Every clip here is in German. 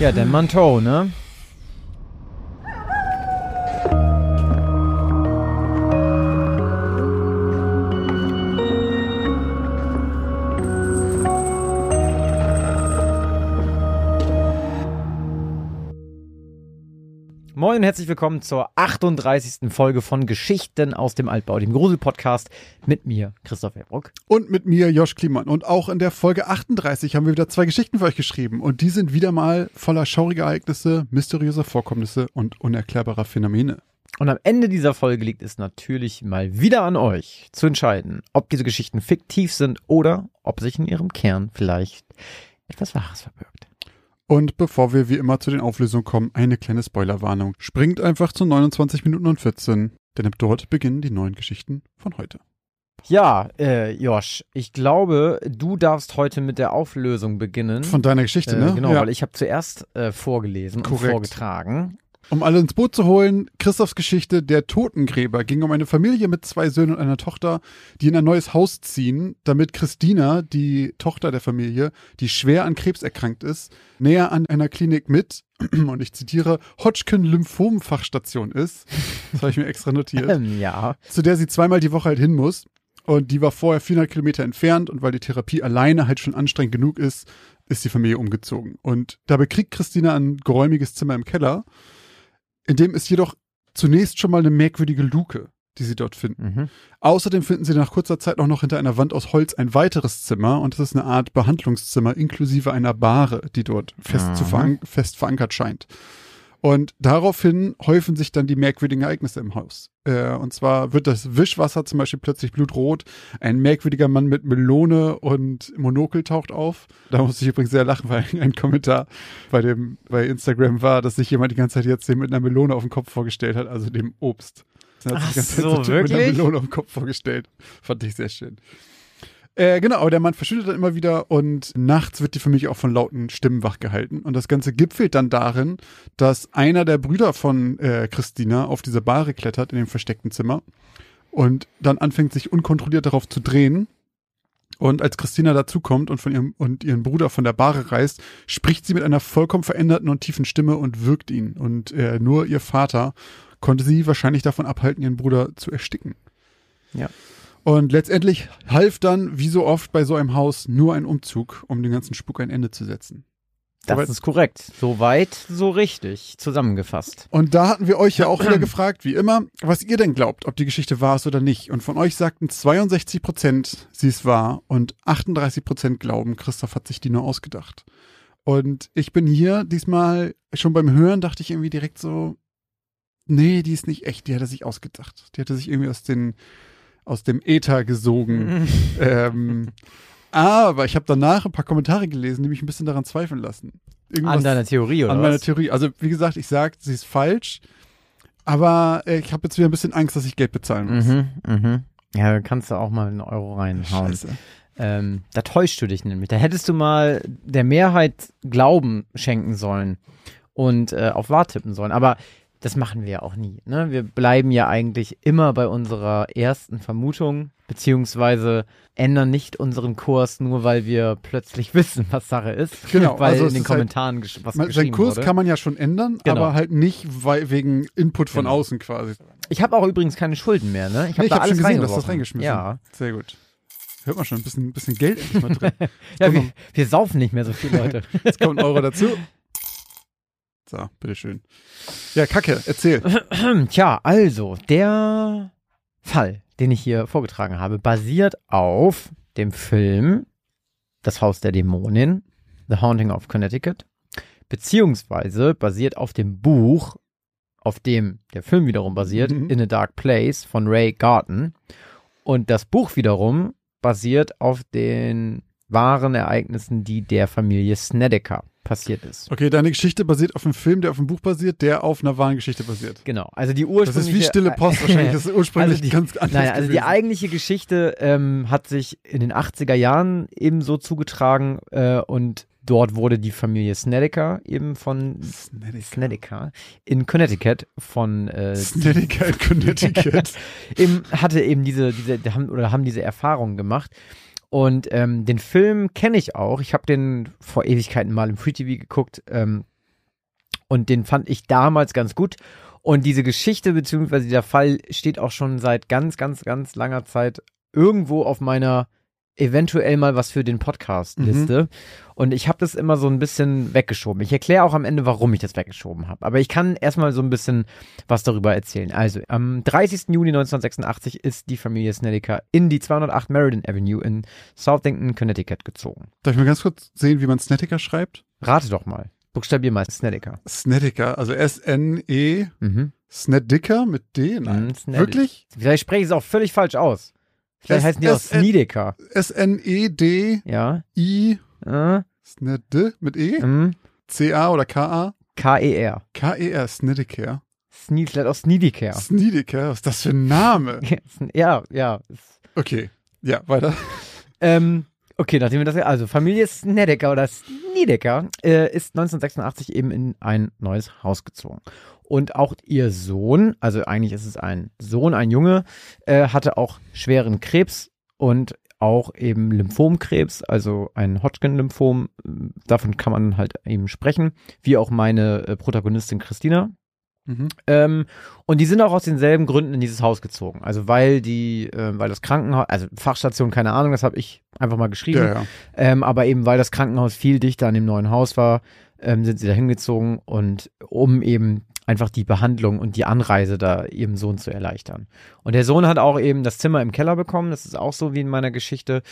Ja, Dan Manteau, ne? Herzlich willkommen zur 38. Folge von Geschichten aus dem Altbau, dem Grusel-Podcast mit mir, Christoph Erbruck. Und mit mir, Josh Kliemann. Und auch in der Folge 38 haben wir wieder zwei Geschichten für euch geschrieben. Und die sind wieder mal voller schauriger Ereignisse, mysteriöser Vorkommnisse und unerklärbarer Phänomene. Und am Ende dieser Folge liegt es natürlich mal wieder an euch zu entscheiden, ob diese Geschichten fiktiv sind oder ob sich in ihrem Kern vielleicht etwas Wahres verbirgt. Und bevor wir wie immer zu den Auflösungen kommen, eine kleine Spoilerwarnung. Springt einfach zu 29 Minuten und 14, denn ab dort beginnen die neuen Geschichten von heute. Ja, äh, Josh, ich glaube, du darfst heute mit der Auflösung beginnen. Von deiner Geschichte, äh, ne? Genau, Ja. weil ich habe zuerst äh, vorgelesen Korrekt. und vorgetragen. Um alle ins Boot zu holen, Christophs Geschichte Der Totengräber ging um eine Familie mit zwei Söhnen und einer Tochter, die in ein neues Haus ziehen, damit Christina, die Tochter der Familie, die schwer an Krebs erkrankt ist, näher an einer Klinik mit, und ich zitiere, Hodgkin-Lymphom-Fachstation ist. Das habe ich mir extra notiert. Ähm, ja. zu der sie zweimal die Woche halt hin muss. Und die war vorher 400 Kilometer entfernt und weil die Therapie alleine halt schon anstrengend genug ist, ist die Familie umgezogen. Und dabei kriegt Christina ein geräumiges Zimmer im Keller, in dem ist jedoch zunächst schon mal eine merkwürdige Luke, die sie dort finden. Mhm. Außerdem finden sie nach kurzer Zeit auch noch hinter einer Wand aus Holz ein weiteres Zimmer und das ist eine Art Behandlungszimmer inklusive einer Bahre, die dort fest, Mhm. veran fest verankert scheint. Und daraufhin häufen sich dann die merkwürdigen Ereignisse im Haus. Äh, und zwar wird das Wischwasser zum Beispiel plötzlich blutrot. Ein merkwürdiger Mann mit Melone und Monokel taucht auf. Da muss ich übrigens sehr lachen, weil ein Kommentar bei dem bei Instagram war, dass sich jemand die ganze Zeit jetzt dem mit einer Melone auf dem Kopf vorgestellt hat, also dem Obst. Er hat sich Ach die ganze Zeit so, ein Typ mit einer wirklich? Melone auf dem Kopf vorgestellt. Fand ich sehr schön. Äh, genau, aber der Mann verschwindet dann immer wieder und nachts wird die Familie auch von lauten Stimmen wachgehalten. Und das Ganze gipfelt dann darin, dass einer der Brüder von äh, Christina auf diese Bahre klettert in dem versteckten Zimmer und dann anfängt sich unkontrolliert darauf zu drehen. Und als Christina dazukommt und von ihrem und ihren Bruder von der Bahre reißt, spricht sie mit einer vollkommen veränderten und tiefen Stimme und wirkt ihn. Und äh, nur ihr Vater konnte sie wahrscheinlich davon abhalten, ihren Bruder zu ersticken. Ja. Und letztendlich half dann, wie so oft bei so einem Haus, nur ein Umzug, um den ganzen Spuk ein Ende zu setzen. Das Soweit- ist korrekt. Soweit, so richtig zusammengefasst. Und da hatten wir euch ja auch wieder gefragt, wie immer, was ihr denn glaubt, ob die Geschichte wahr ist oder nicht. Und von euch sagten 62 Prozent, sie ist wahr und 38 Prozent glauben, Christoph hat sich die nur ausgedacht. Und ich bin hier diesmal schon beim Hören dachte ich irgendwie direkt so, nee, die ist nicht echt, die hat er sich ausgedacht. Die hat er sich irgendwie aus den aus dem Äther gesogen. ähm, aber ich habe danach ein paar Kommentare gelesen, die mich ein bisschen daran zweifeln lassen. Irgendwas- An deiner Theorie, oder an meiner was? Theorie. Also wie gesagt, ich sage, sie ist falsch, aber äh, ich habe jetzt wieder ein bisschen Angst, dass ich Geld bezahlen muss. Mhm, mhm. Ja, da kannst du auch mal einen Euro reinhauen. Scheiße. Ähm, da täuschst du dich nämlich. Da hättest du mal der Mehrheit Glauben schenken sollen und äh, auf wahr tippen sollen. Aber das machen wir ja auch nie. Ne? Wir bleiben ja eigentlich immer bei unserer ersten Vermutung, beziehungsweise ändern nicht unseren Kurs, nur weil wir plötzlich wissen, was Sache ist. Genau, weil also in den halt- Kommentaren gesch was Man, geschrieben sein Kurs wurde. kann man ja schon ändern, Genau. aber halt nicht weil, wegen Input von Genau. außen quasi. ich habe auch übrigens keine Schulden mehr. Ne? Ich habe Nee, da hab alles schon gesehen, dass das reingeschmissen. Ja, Sehr gut. Hört man schon, ein bisschen, ein bisschen Geld endlich mal drin. ja wir, wir saufen nicht mehr so viele Leute. Jetzt kommt ein Euro dazu. So, bitteschön. Ja, Kacke, erzähl. Tja, also, der Fall, den ich hier vorgetragen habe, basiert auf dem Film Das Haus der Dämonin, The Haunting of Connecticut, beziehungsweise basiert auf dem Buch, auf dem der Film wiederum basiert, Mhm. In a Dark Place von Ray Garton. Und das Buch wiederum basiert auf den wahren Ereignissen, die der Familie Snedeker passiert ist. Okay, deine Geschichte basiert auf einem Film, der auf einem Buch basiert, der auf einer wahren Geschichte basiert. Genau, also die Das ursprüngliche... ist wie Stille Post wahrscheinlich. Das ist ursprünglich Also die- ganz anders Naja, also die gewesen. eigentliche Geschichte ähm, hat sich in den 80er Jahren eben so zugetragen äh, und dort wurde die Familie Snedeker eben von Snedeker. Snedeker in Connecticut von äh, Snedeker in Connecticut. eben hatte eben diese diese die haben oder haben diese Erfahrungen gemacht und ähm, den Film kenne ich auch. Ich habe den vor Ewigkeiten mal im Free TV geguckt. Ähm, Und den fand ich damals ganz gut. Und diese Geschichte beziehungsweise dieser Fall steht auch schon seit ganz, ganz, ganz langer Zeit irgendwo auf meiner eventuell mal was für den Podcast-Liste. Mhm. Und ich habe das immer so ein bisschen weggeschoben. Ich erkläre auch am Ende, warum ich das weggeschoben habe. Aber ich kann erstmal so ein bisschen was darüber erzählen. Also, am 30. Juni 1986 ist die Familie Snedeker in die 208 Meriden Avenue in Southampton, Connecticut gezogen. Darf ich mal ganz kurz sehen, wie man Snedeker schreibt? Rate doch mal. Buchstabier mal Snedeker. Snedeker, also S-N-E, mhm. Snediker mit D? Nein. Mhm, Wirklich? Vielleicht spreche ich es auch völlig falsch aus. Vielleicht heißen die auch Snedeker. S-N-E-D-I. Ja. Äh. Sned mit E? Mhm. C-A oder K-A? K-E-R. K-E-R, Snedeker. Sneed, vielleicht auch Snedeker. Snedeker, was ist das für ein Name? ja, ja. Okay, ja, weiter. ähm, okay, nachdem wir das, also Familie Snedeker oder Snedeker äh, ist 1986 eben in ein neues Haus gezogen. Und auch ihr Sohn, also eigentlich ist es ein Sohn, ein Junge, äh, hatte auch schweren Krebs und auch eben Lymphomkrebs, also ein Hodgkin-Lymphom. Davon kann man halt eben sprechen, wie auch meine äh, Protagonistin Christina. Mhm. Ähm, und die sind auch aus denselben Gründen in dieses Haus gezogen. Also weil die, äh, weil das Krankenhaus, also Fachstation, keine Ahnung, das habe ich einfach mal geschrieben. Ja, ja. Ähm, aber eben weil das Krankenhaus viel dichter an dem neuen Haus war, ähm, sind sie da hingezogen und um eben einfach die Behandlung und die Anreise da ihrem Sohn zu erleichtern. Und der Sohn hat auch eben das Zimmer im Keller bekommen, das ist auch so wie in meiner Geschichte.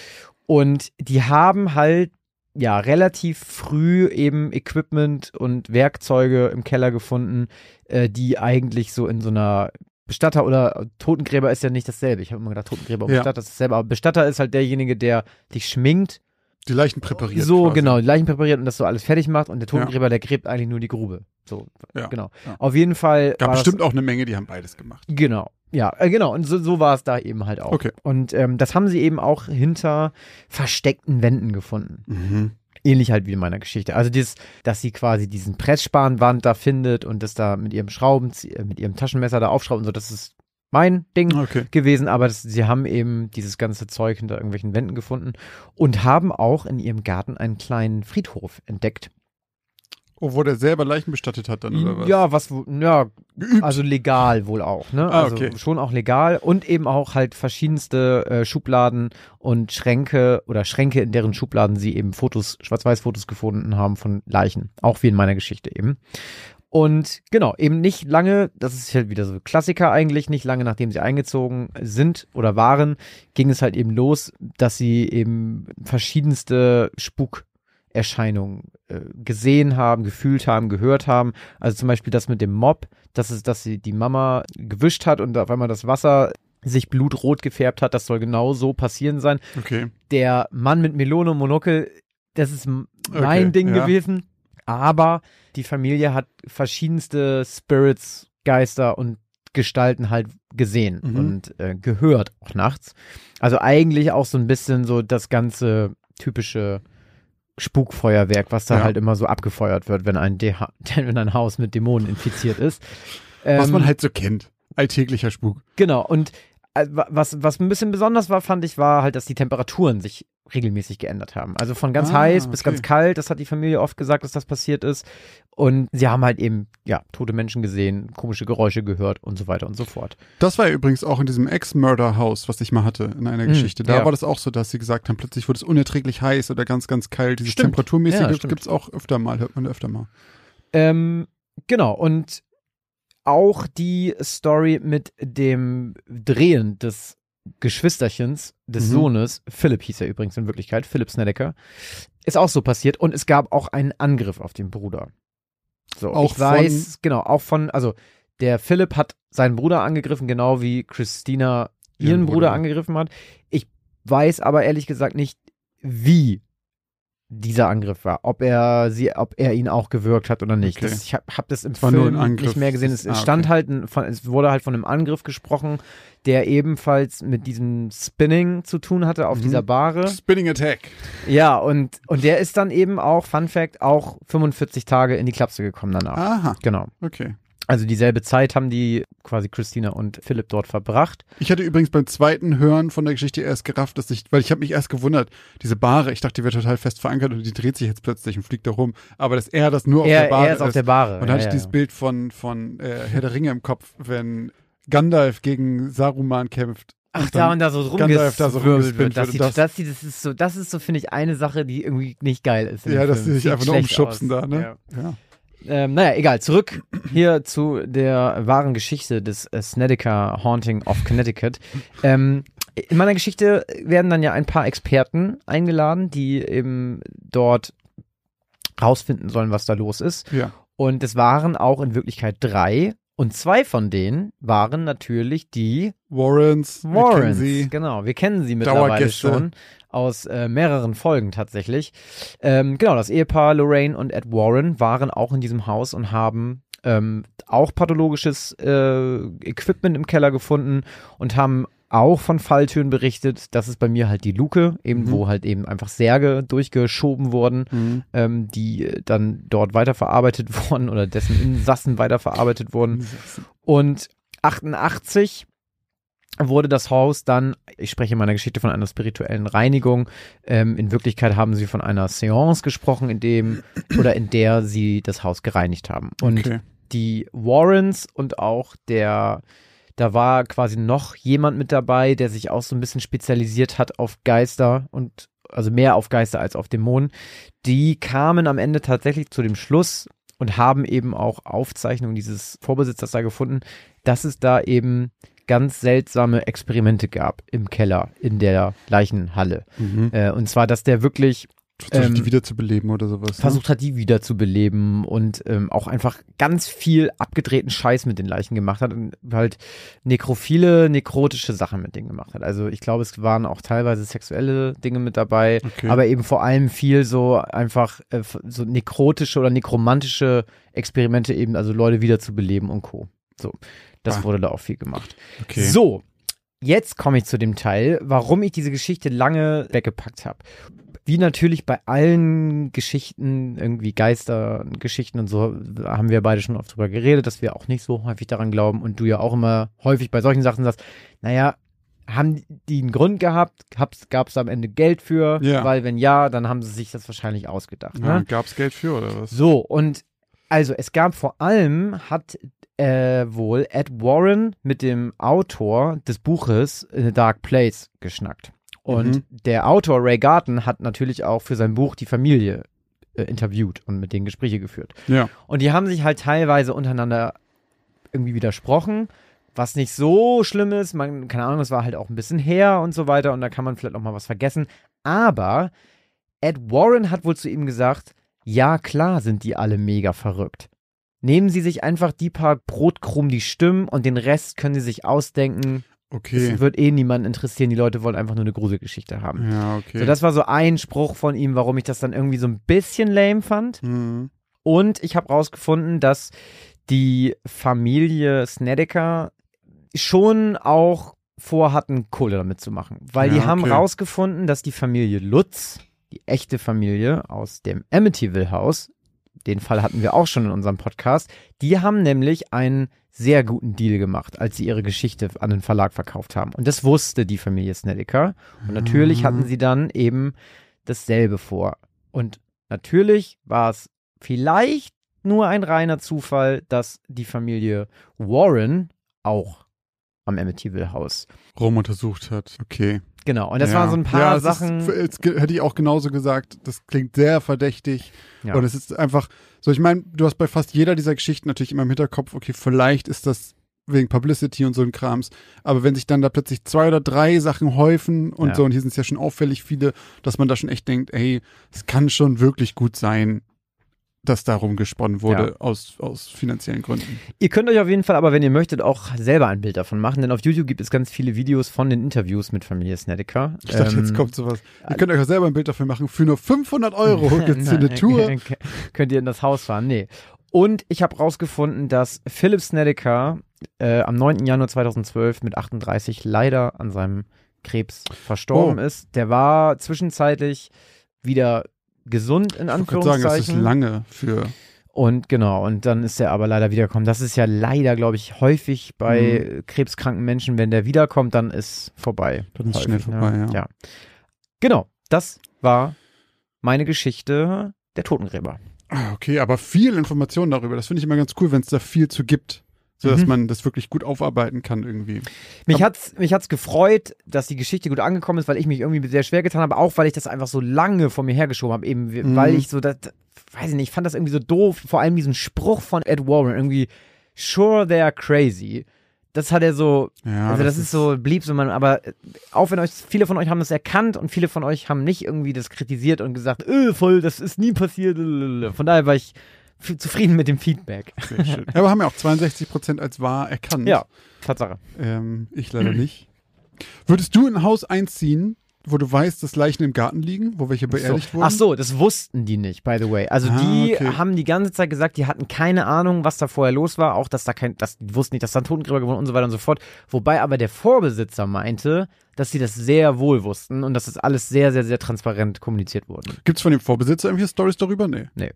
Und die haben halt ja relativ früh eben Equipment und Werkzeuge im Keller gefunden, äh, die eigentlich so in so einer Bestatter oder Totengräber ist ja nicht dasselbe. Ich habe immer gedacht, Totengräber und ja. Bestatter ist dasselbe. Aber Bestatter ist halt derjenige, der dich schminkt. Die Leichen präpariert. So, quasi. genau, die Leichen präpariert und das so alles fertig macht. Und der Totengräber, ja. der gräbt eigentlich nur die Grube. So, ja, genau. Ja. Auf jeden Fall. Gab bestimmt auch eine Menge, die haben beides gemacht. Genau. Ja, äh, genau. Und so, so war es da eben halt auch. Okay. Und ähm, das haben sie eben auch hinter versteckten Wänden gefunden. Mhm. Ähnlich halt wie in meiner Geschichte. Also dieses, dass sie quasi diesen Pressspanwand da findet und das da mit ihrem Schrauben, äh, mit ihrem Taschenmesser da aufschraubt und so, das ist mein Ding okay. gewesen, aber das, sie haben eben dieses ganze Zeug hinter irgendwelchen Wänden gefunden und haben auch in ihrem Garten einen kleinen Friedhof entdeckt. Oh, wo der selber Leichen bestattet hat dann, oder was? Ja, was, ja, Geübt. also legal wohl auch, ne? Ah, also okay. schon auch legal und eben auch halt verschiedenste äh, Schubladen und Schränke oder Schränke, in deren Schubladen sie eben Fotos, Schwarz-Weiß-Fotos gefunden haben von Leichen. Auch wie in meiner Geschichte eben. Und genau, eben nicht lange, das ist halt wieder so Klassiker eigentlich, nicht lange nachdem sie eingezogen sind oder waren, ging es halt eben los, dass sie eben verschiedenste Spuk Erscheinungen äh, gesehen haben, gefühlt haben, gehört haben. Also zum Beispiel das mit dem Mob, das ist, dass sie die Mama gewischt hat und auf einmal das Wasser sich blutrot gefärbt hat. Das soll genau so passieren sein. Okay. Der Mann mit Melone und Monokel, das ist mein okay, Ding ja. gewesen. Aber die Familie hat verschiedenste Spirits, Geister und Gestalten halt gesehen mhm. und äh, gehört auch nachts. Also eigentlich auch so ein bisschen so das ganze typische Spukfeuerwerk, was da ja. halt immer so abgefeuert wird, wenn ein, De wenn ein Haus mit Dämonen infiziert ist. Was ähm, man halt so kennt. Alltäglicher Spuk. Genau. Und was, was ein bisschen besonders war, fand ich, war halt, dass die Temperaturen sich regelmäßig geändert haben. Also von ganz ah, heiß bis ganz kalt, das hat die Familie oft gesagt, dass das passiert ist. Und sie haben halt eben, ja, tote Menschen gesehen, komische Geräusche gehört und so weiter und so fort. Das war ja übrigens auch in diesem Ex-Murder-Haus, was ich mal hatte in einer hm, Geschichte. Da ja. war das auch so, dass sie gesagt haben, plötzlich wurde es unerträglich heiß oder ganz, ganz kalt. Dieses stimmt. Temperaturmäßige ja, gibt es auch öfter mal, hört man öfter mal. Ähm, genau, und auch die Story mit dem Drehen des Geschwisterchens des mhm. Sohnes, Philipp hieß er übrigens in Wirklichkeit, Philipp Snedeker, ist auch so passiert und es gab auch einen Angriff auf den Bruder. So, auch ich weiß, von, genau, auch von, also der Philipp hat seinen Bruder angegriffen, genau wie Christina ihren Bruder, Bruder angegriffen hat. Ich weiß aber ehrlich gesagt nicht, wie dieser Angriff war, ob er sie, ob er ihn auch gewirkt hat oder nicht. Okay. Das, ich habe hab das im Film nicht mehr gesehen. Es, ah, stand okay. halt, von, es wurde halt von einem Angriff gesprochen, der ebenfalls mit diesem Spinning zu tun hatte auf mhm. dieser Bahre. Spinning Attack. Ja, und, und der ist dann eben auch, Fun Fact, auch 45 Tage in die Klapse gekommen danach. Aha. Genau. Okay. Also dieselbe Zeit haben die quasi Christina und Philipp dort verbracht. Ich hatte übrigens beim zweiten Hören von der Geschichte erst gerafft, dass ich, weil ich habe mich erst gewundert, diese Bahre, ich dachte, die wäre total fest verankert und die dreht sich jetzt plötzlich und fliegt da rum. Aber dass er das nur auf Er, der Bahre er ist auf der Bahre. Und dann ja, hatte ich ja. dieses Bild von, von äh, Herr der Ringe im Kopf, wenn Gandalf gegen Saruman kämpft. Ach, da und da so Gandalf da so rumgewirbelt wird. Das, sieht, Das- das, sieht, das ist so, das ist so, finde ich, eine Sache, die irgendwie nicht geil ist. Ja, dass sie sich einfach nur umschubsen aus. da, ne? Ja. Ähm, naja, egal. Zurück hier zu der wahren Geschichte des äh, Snedeker Haunting of Connecticut. Ähm, in meiner Geschichte werden dann ja ein paar Experten eingeladen, die eben dort rausfinden sollen, was da los ist. Ja. Und es waren auch in Wirklichkeit drei. Und zwei von denen waren natürlich die Warrens, wir Warrens. sie. Genau, wir kennen sie mittlerweile schon aus äh, mehreren Folgen tatsächlich. Ähm, genau, das Ehepaar Lorraine und Ed Warren waren auch in diesem Haus und haben ähm, auch pathologisches äh, Equipment im Keller gefunden und haben auch von Falltüren berichtet. Das ist bei mir halt die Luke, eben Mhm. wo halt eben einfach Särge durchgeschoben wurden Mhm. ähm, die äh, dann dort weiterverarbeitet wurden oder dessen Insassen weiterverarbeitet wurden. Und 88 wurde das Haus dann, ich spreche in meiner Geschichte von einer spirituellen Reinigung, ähm, in Wirklichkeit haben sie von einer Seance gesprochen, in dem oder in der sie das Haus gereinigt haben. Und Okay. die Warrens und auch der, da war quasi noch jemand mit dabei, der sich auch so ein bisschen spezialisiert hat auf Geister und also mehr auf Geister als auf Dämonen. Die kamen am Ende tatsächlich zu dem Schluss und haben eben auch Aufzeichnungen dieses Vorbesitzers da gefunden, dass es da eben ganz seltsame Experimente gab im Keller in der Leichenhalle. Mhm. Äh, und zwar, dass der wirklich Versucht ähm, die wieder zu beleben oder sowas. ne? versucht hat, die wiederzubeleben und ähm, auch einfach ganz viel abgedrehten Scheiß mit den Leichen gemacht hat und halt nekrophile, nekrotische Sachen mit denen gemacht hat. Also ich glaube, es waren auch teilweise sexuelle Dinge mit dabei, Okay. aber eben vor allem viel so einfach äh, so nekrotische oder nekromantische Experimente eben, also Leute wiederzubeleben und Co. So, das Ah. wurde da auch viel gemacht. okay. So, jetzt komme ich zu dem Teil, warum ich diese Geschichte lange weggepackt habe. Wie natürlich bei allen Geschichten, irgendwie Geistergeschichten und so, haben wir beide schon oft drüber geredet, dass wir auch nicht so häufig daran glauben und du ja auch immer häufig bei solchen Sachen sagst, naja, haben die einen Grund gehabt? Gab es am Ende Geld für? Ja. Weil wenn ja, dann haben sie sich das wahrscheinlich ausgedacht. ja, Ne? Gab's Geld für oder was? So, und also es gab vor allem, hat äh, wohl Ed Warren mit dem Autor des Buches In a Dark Place geschnackt. Und Mhm. der Autor Ray Garten hat natürlich auch für sein Buch die Familie äh, interviewt und mit denen Gespräche geführt. Ja. Und die haben sich halt teilweise untereinander irgendwie widersprochen, was nicht so schlimm ist. Man, keine Ahnung, es war halt auch ein bisschen her und so weiter und da kann man vielleicht auch mal was vergessen. Aber Ed Warren hat wohl zu ihm gesagt, ja klar sind die alle mega verrückt. Nehmen Sie sich einfach die paar Brotkrumen, die stimmen und den Rest können Sie sich ausdenken. Okay. Es wird eh niemanden interessieren. Die Leute wollen einfach nur eine Gruselgeschichte haben. Ja, okay. So, das war so ein Spruch von ihm, warum ich das dann irgendwie so ein bisschen lame fand. mhm. Und ich habe rausgefunden, dass die Familie Snedeker schon auch vorhatten, Kohle damit zu machen. Weil die Ja, haben okay. rausgefunden, dass die Familie Lutz, die echte Familie aus dem Amityville-Haus, den Fall hatten wir auch schon in unserem Podcast, die haben nämlich einen sehr guten Deal gemacht, als sie ihre Geschichte an den Verlag verkauft haben. Und das wusste die Familie Snedeker. Und natürlich Mhm. hatten sie dann eben dasselbe vor. Und natürlich war es vielleicht nur ein reiner Zufall, dass die Familie Warren auch am Amityville Haus. Rom untersucht hat. Okay. Genau. Und das ja. waren so ein paar ja, Sachen. Ist, hätte ich auch genauso gesagt. Das klingt sehr verdächtig. Ja. Und es ist einfach so, ich meine, du hast bei fast jeder dieser Geschichten natürlich immer im Hinterkopf, okay, vielleicht ist das wegen Publicity und so ein Krams. Aber wenn sich dann da plötzlich zwei oder drei Sachen häufen und Ja. so, und hier sind es ja schon auffällig viele, dass man da schon echt denkt, ey, es kann schon wirklich gut sein, dass darum gesponnen wurde aus, aus finanziellen Gründen. Ihr könnt euch auf jeden Fall aber, wenn ihr möchtet, auch selber ein Bild davon machen, denn auf YouTube gibt es ganz viele Videos von den Interviews mit Familie Snedeker. Ich dachte, jetzt Ähm, kommt sowas. Ihr könnt euch auch selber ein Bild dafür machen. Für nur 500 Euro gibt's hier eine Tour. Könnt ihr in das Haus fahren? Nee. Und ich habe rausgefunden, dass Philip Snedeker äh, am 9. Januar 2012 mit 38 leider an seinem Krebs verstorben Oh. ist. Der war zwischenzeitlich wieder gesund in Ich wollte gerade sagen, das ist Anführungszeichen. lange für. Und genau, und dann ist er aber leider wiedergekommen. Das ist ja leider, glaube ich, häufig bei krebskranken Menschen, wenn der wiederkommt, dann ist vorbei. Dann ist Häufig, schnell vorbei, ne? ja. Genau, das war meine Geschichte der Totengräber. Ah, Okay, aber viel Information darüber. Das finde ich immer ganz cool, wenn es da viel zu gibt. So dass Mhm. man das wirklich gut aufarbeiten kann irgendwie. Mich Aber- hat's, mich hat's gefreut, dass die Geschichte gut angekommen ist, weil ich mich irgendwie sehr schwer getan habe, auch weil ich das einfach so lange vor mir hergeschoben habe, eben, Mhm. weil ich so, das, weiß ich nicht, ich fand das irgendwie so doof, vor allem diesen Spruch von Ed Warren, irgendwie, sure they're crazy. Das hat er so, Ja, also das, ist so, blieb so, man, aber äh, auch wenn euch, viele von euch haben das erkannt und viele von euch haben nicht irgendwie das kritisiert und gesagt, öh, voll, das ist nie passiert. Von daher war ich zufrieden mit dem Feedback. Sehr schön. Ja, aber haben ja auch 62 Prozent als wahr erkannt. Ja, Tatsache. Ähm, ich leider nicht. Würdest du in ein Haus einziehen, wo du weißt, dass Leichen im Garten liegen, wo welche beerdigt so. wurden? Ach so, das wussten die nicht, by the way. Also Ah, die okay. haben die ganze Zeit gesagt, die hatten keine Ahnung, was da vorher los war, auch dass da kein, dass die wussten nicht, dass da ein Totengräber gewohnt und so weiter und so fort. Wobei aber der Vorbesitzer meinte, dass sie das sehr wohl wussten und dass das alles sehr, sehr, sehr transparent kommuniziert wurde. Gibt es von dem Vorbesitzer irgendwelche Stories darüber? Nee. Nee.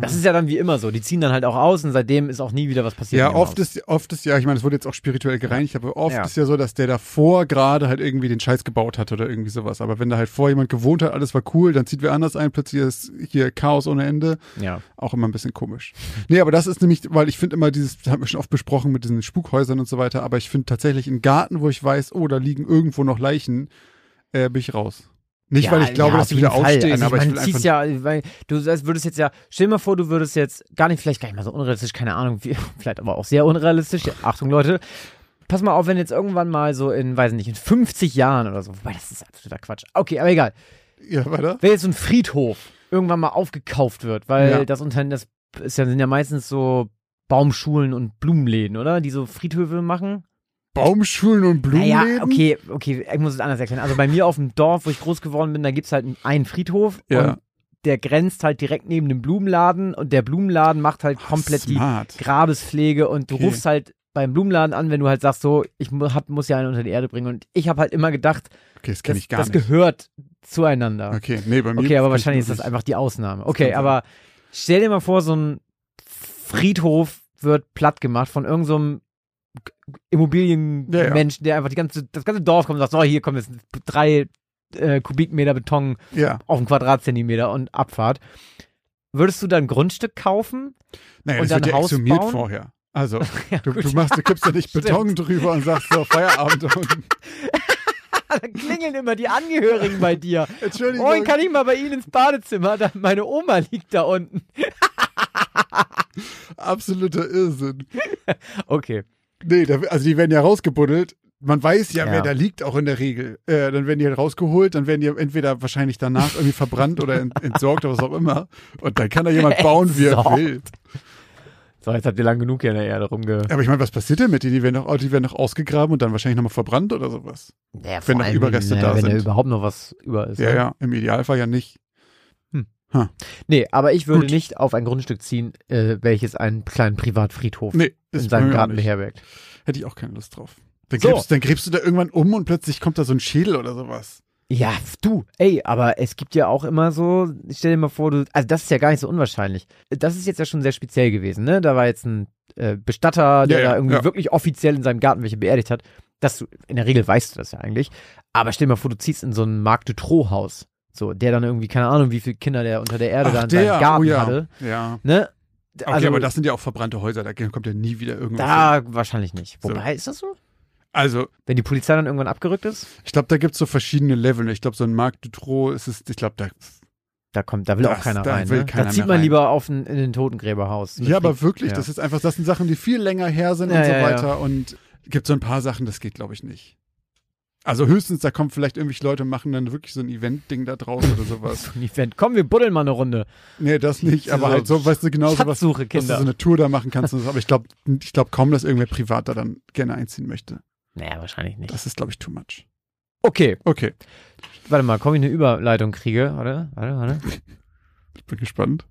Das ist ja dann wie immer so. Die ziehen dann halt auch aus und seitdem ist auch nie wieder was passiert. Ja, oft Haus. ist, oft ist ja, ich meine, es wurde jetzt auch spirituell gereinigt, aber oft Ja. ist ja so, dass der davor gerade halt irgendwie den Scheiß gebaut hat oder irgendwie sowas. Aber wenn da halt vor jemand gewohnt hat, alles war cool, dann zieht wer anders ein, plötzlich ist hier Chaos ohne Ende. Ja. Auch immer ein bisschen komisch. Nee, aber das ist nämlich, weil ich finde immer dieses, das haben wir schon oft besprochen mit diesen Spukhäusern und so weiter, aber ich finde tatsächlich einen Garten, wo ich weiß, oh, da liegen irgendwo noch Leichen, äh, bin ich raus. Nicht, Ja, weil ich glaube, ja, dass sie wieder Fall. aufstehen, also aber ich man will einfach. ja, weil du würdest jetzt ja, stell dir mal vor, du würdest jetzt gar nicht, vielleicht gar nicht mal so unrealistisch, keine Ahnung, wie, vielleicht aber auch sehr unrealistisch. Achtung, Leute. Pass mal auf, wenn jetzt irgendwann mal so in, weiß nicht, in 50 Jahren oder so, wobei das ist absoluter Quatsch. Okay, aber egal. ja, weiter? Wenn jetzt so ein Friedhof irgendwann mal aufgekauft wird, weil Ja. das Unternehmen, das ist ja, sind ja meistens so Baumschulen und Blumenläden, oder? Die so Friedhöfe machen. Baumschulen und Blumenläden? Naja, okay, okay, ich muss es anders erklären. Also bei mir auf dem Dorf, wo ich groß geworden bin, da gibt's halt einen Friedhof Ja. und der grenzt halt direkt neben dem Blumenladen und der Blumenladen macht halt komplett die Smart. Grabespflege und du Okay. rufst halt beim Blumenladen an, wenn du halt sagst, so, ich hab, muss ja einen unter die Erde bringen. Und ich habe halt immer gedacht, Okay, das das, das gehört zueinander. Okay, Okay, nee, bei mir. aber kenn ich wahrscheinlich ist das einfach die Ausnahme. Okay, aber stell dir mal vor, so ein Friedhof wird platt gemacht von irgendeinem Immobilienmensch, der einfach die ganze, das ganze Dorf kommt und sagt, so, hier kommen jetzt drei äh, Kubikmeter Beton Ja, auf einen Quadratzentimeter und Abfahrt. Würdest du dann ein Grundstück kaufen? naja, Und das dann wird ja Haus exhumiert bauen? vorher. Also, Ja, du, du machst, du kippst ja nicht. Beton drüber und sagst so, Feierabend und da klingeln immer die Angehörigen bei dir. Entschuldigung. Moin, kann ich mal bei Ihnen ins Badezimmer? Da, meine Oma liegt da unten. Absoluter Irrsinn. Okay. Nee, da, also die werden ja rausgebuddelt. Man weiß ja, Ja. wer da liegt, auch in der Regel. Äh, dann werden die halt rausgeholt, dann werden die entweder wahrscheinlich danach irgendwie verbrannt oder ent, entsorgt oder was auch immer. Und dann kann da jemand bauen, wie er will. So, jetzt habt ihr lang genug hier in der Erde rumge... Aber ich meine, was passiert denn mit denen? Die werden doch, die werden doch ausgebracht und dann wahrscheinlich nochmal verbrannt oder sowas. Ja, Wenn noch Überreste da wenn da sind. überhaupt noch was über ist. Ja, ne? ja, im Idealfall ja nicht. Nee, aber ich würde Gut. nicht auf ein Grundstück ziehen, äh, welches einen kleinen Privatfriedhof Nee, in seinem Garten beherbergt. Hätte ich auch keine Lust drauf. Dann, So. gräbst, dann gräbst du da irgendwann um und plötzlich kommt da so ein Schädel oder sowas. Ja, du, ey, aber es gibt ja auch immer so, stell dir mal vor, du, also das ist ja gar nicht so unwahrscheinlich. Das ist jetzt ja schon sehr speziell gewesen, ne? Da war jetzt ein äh, Bestatter, der Ja, ja, da irgendwie ja. wirklich offiziell in seinem Garten welche beerdigt hat. Das, in der Regel weißt du das ja eigentlich. Aber stell dir mal vor, du ziehst in so ein Marc Dutroux Haus. So, der dann irgendwie, keine Ahnung, wie viele Kinder der unter der Erde da in seinem Garten oh ja. hatte. Ja. Ne? Okay, Also, aber das sind ja auch verbrannte Häuser, da kommt ja nie wieder irgendwas. hin. da wahrscheinlich nicht. So. Wobei, ist das so? Also, Wenn die Polizei dann irgendwann abgerückt ist? ich glaube, da gibt es so verschiedene Level. Ich glaube, so ein Marc Dutroux ist es, ich glaube, da. Da kommt, da will Das- auch keiner da rein. will ne? keiner da zieht man rein. lieber auf ein, in den Totengräberhaus. Ja, aber wirklich, ja. das ist einfach, das sind Sachen, die viel länger her sind Ja, und so weiter. Und gibt so ein paar Sachen, das geht, glaube ich, nicht. Also höchstens, da kommen vielleicht irgendwelche Leute und machen dann wirklich so ein Event-Ding da draus oder sowas. so ein Event. Komm, wir buddeln mal eine Runde. Nee, das nicht, aber So halt so, weißt du, genau so was, Schatzsuche, dass du Kinder. so eine Tour da machen kannst. Aber ich glaube ich glaub kaum, dass irgendwer privat da dann gerne einziehen möchte. Naja, wahrscheinlich nicht. Das ist, glaube ich, too much. Okay, Okay, warte mal, komm ich eine Überleitung kriege. Warte, warte, warte. ich bin gespannt.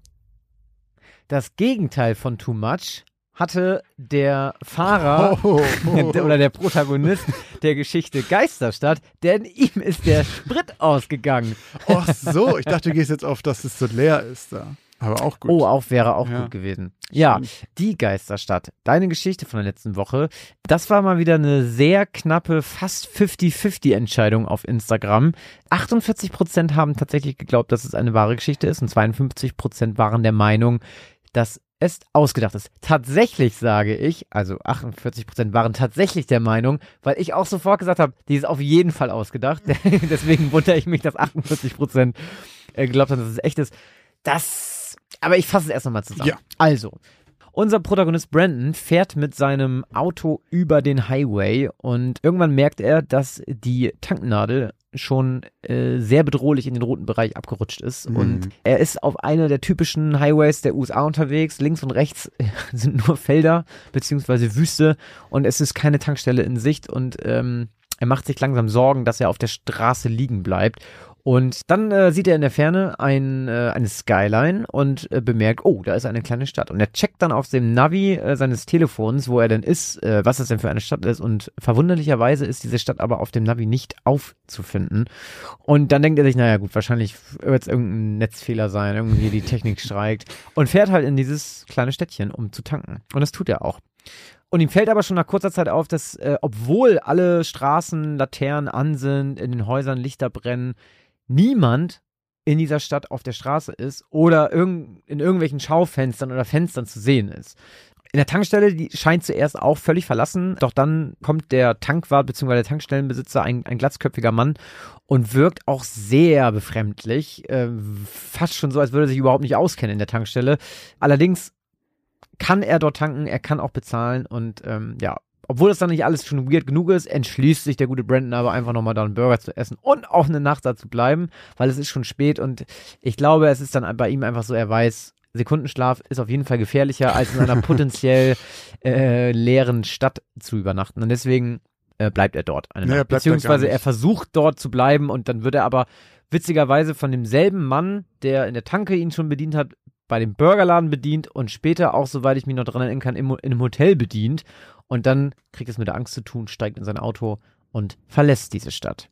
Das Gegenteil von too much hatte der Fahrer Oh, oh, oder der Protagonist der Geschichte Geisterstadt, denn ihm ist der Sprit ausgegangen. Ach so, ich dachte, du gehst jetzt auf, dass es so leer ist da. Aber auch gut. Oh, auch wäre auch Ja. gut gewesen. Ja, die Geisterstadt. Deine Geschichte von der letzten Woche. Das war mal wieder eine sehr knappe, fast 50-50 Entscheidung auf Instagram. 48 Prozent haben tatsächlich geglaubt, dass es eine wahre Geschichte ist und 52 Prozent waren der Meinung, dass es ausgedacht ist. Tatsächlich sage ich, also 48 Prozent waren tatsächlich der Meinung, weil ich auch sofort gesagt habe, die ist auf jeden Fall ausgedacht. Deswegen wundere ich mich, dass 48 Prozent äh, geglaubt haben, dass es echt ist. Das, aber ich fasse es erst nochmal zusammen. Ja. Also, unser Protagonist Brandon fährt mit seinem Auto über den Highway und irgendwann merkt er, dass die Tanknadel schon äh, sehr bedrohlich in den roten Bereich abgerutscht ist. Mhm. Und er ist auf einer der typischen Highways der USA unterwegs. Links und rechts sind nur Felder beziehungsweise Wüste und es ist keine Tankstelle in Sicht und ähm, er macht sich langsam Sorgen, dass er auf der Straße liegen bleibt. Und dann äh, sieht er in der Ferne ein, äh, eine Skyline und äh, bemerkt, oh, da ist eine kleine Stadt. Und er checkt dann auf dem Navi äh, seines Telefons, wo er denn ist, äh, was das denn für eine Stadt ist. Und verwunderlicherweise ist diese Stadt aber auf dem Navi nicht aufzufinden. Und dann denkt er sich, naja gut, wahrscheinlich wird es irgendein Netzfehler sein, irgendwie die Technik streikt. Und fährt halt in dieses kleine Städtchen, um zu tanken. Und das tut er auch. Und ihm fällt aber schon nach kurzer Zeit auf, dass äh, obwohl alle Straßen, Laternen an sind, in den Häusern Lichter brennen, niemand in dieser Stadt auf der Straße ist oder irgend, in irgendwelchen Schaufenstern oder Fenstern zu sehen ist. In der Tankstelle, die scheint zuerst auch völlig verlassen, doch dann kommt der Tankwart bzw. der Tankstellenbesitzer, ein, ein glatzköpfiger Mann, und wirkt auch sehr befremdlich, äh, fast schon so, als würde er sich überhaupt nicht auskennen in der Tankstelle. Allerdings kann er dort tanken, er kann auch bezahlen und ähm, ja, obwohl das dann nicht alles schon weird genug ist, entschließt sich der gute Brandon aber einfach nochmal da einen Burger zu essen und auch eine Nacht da zu bleiben, weil es ist schon spät und ich glaube, es ist dann bei ihm einfach so, er weiß, Sekundenschlaf ist auf jeden Fall gefährlicher, als in einer potenziell äh, leeren Stadt zu übernachten. Und deswegen äh, bleibt er dort. Eine gar Beziehungsweise er versucht dort zu bleiben und dann wird er aber witzigerweise von demselben Mann, der in der Tanke ihn schon bedient hat, bei dem Burgerladen bedient und später auch, soweit ich mich noch dran erinnern kann, im, in einem Hotel bedient. Und dann kriegt es mit der Angst zu tun, steigt in sein Auto und verlässt diese Stadt.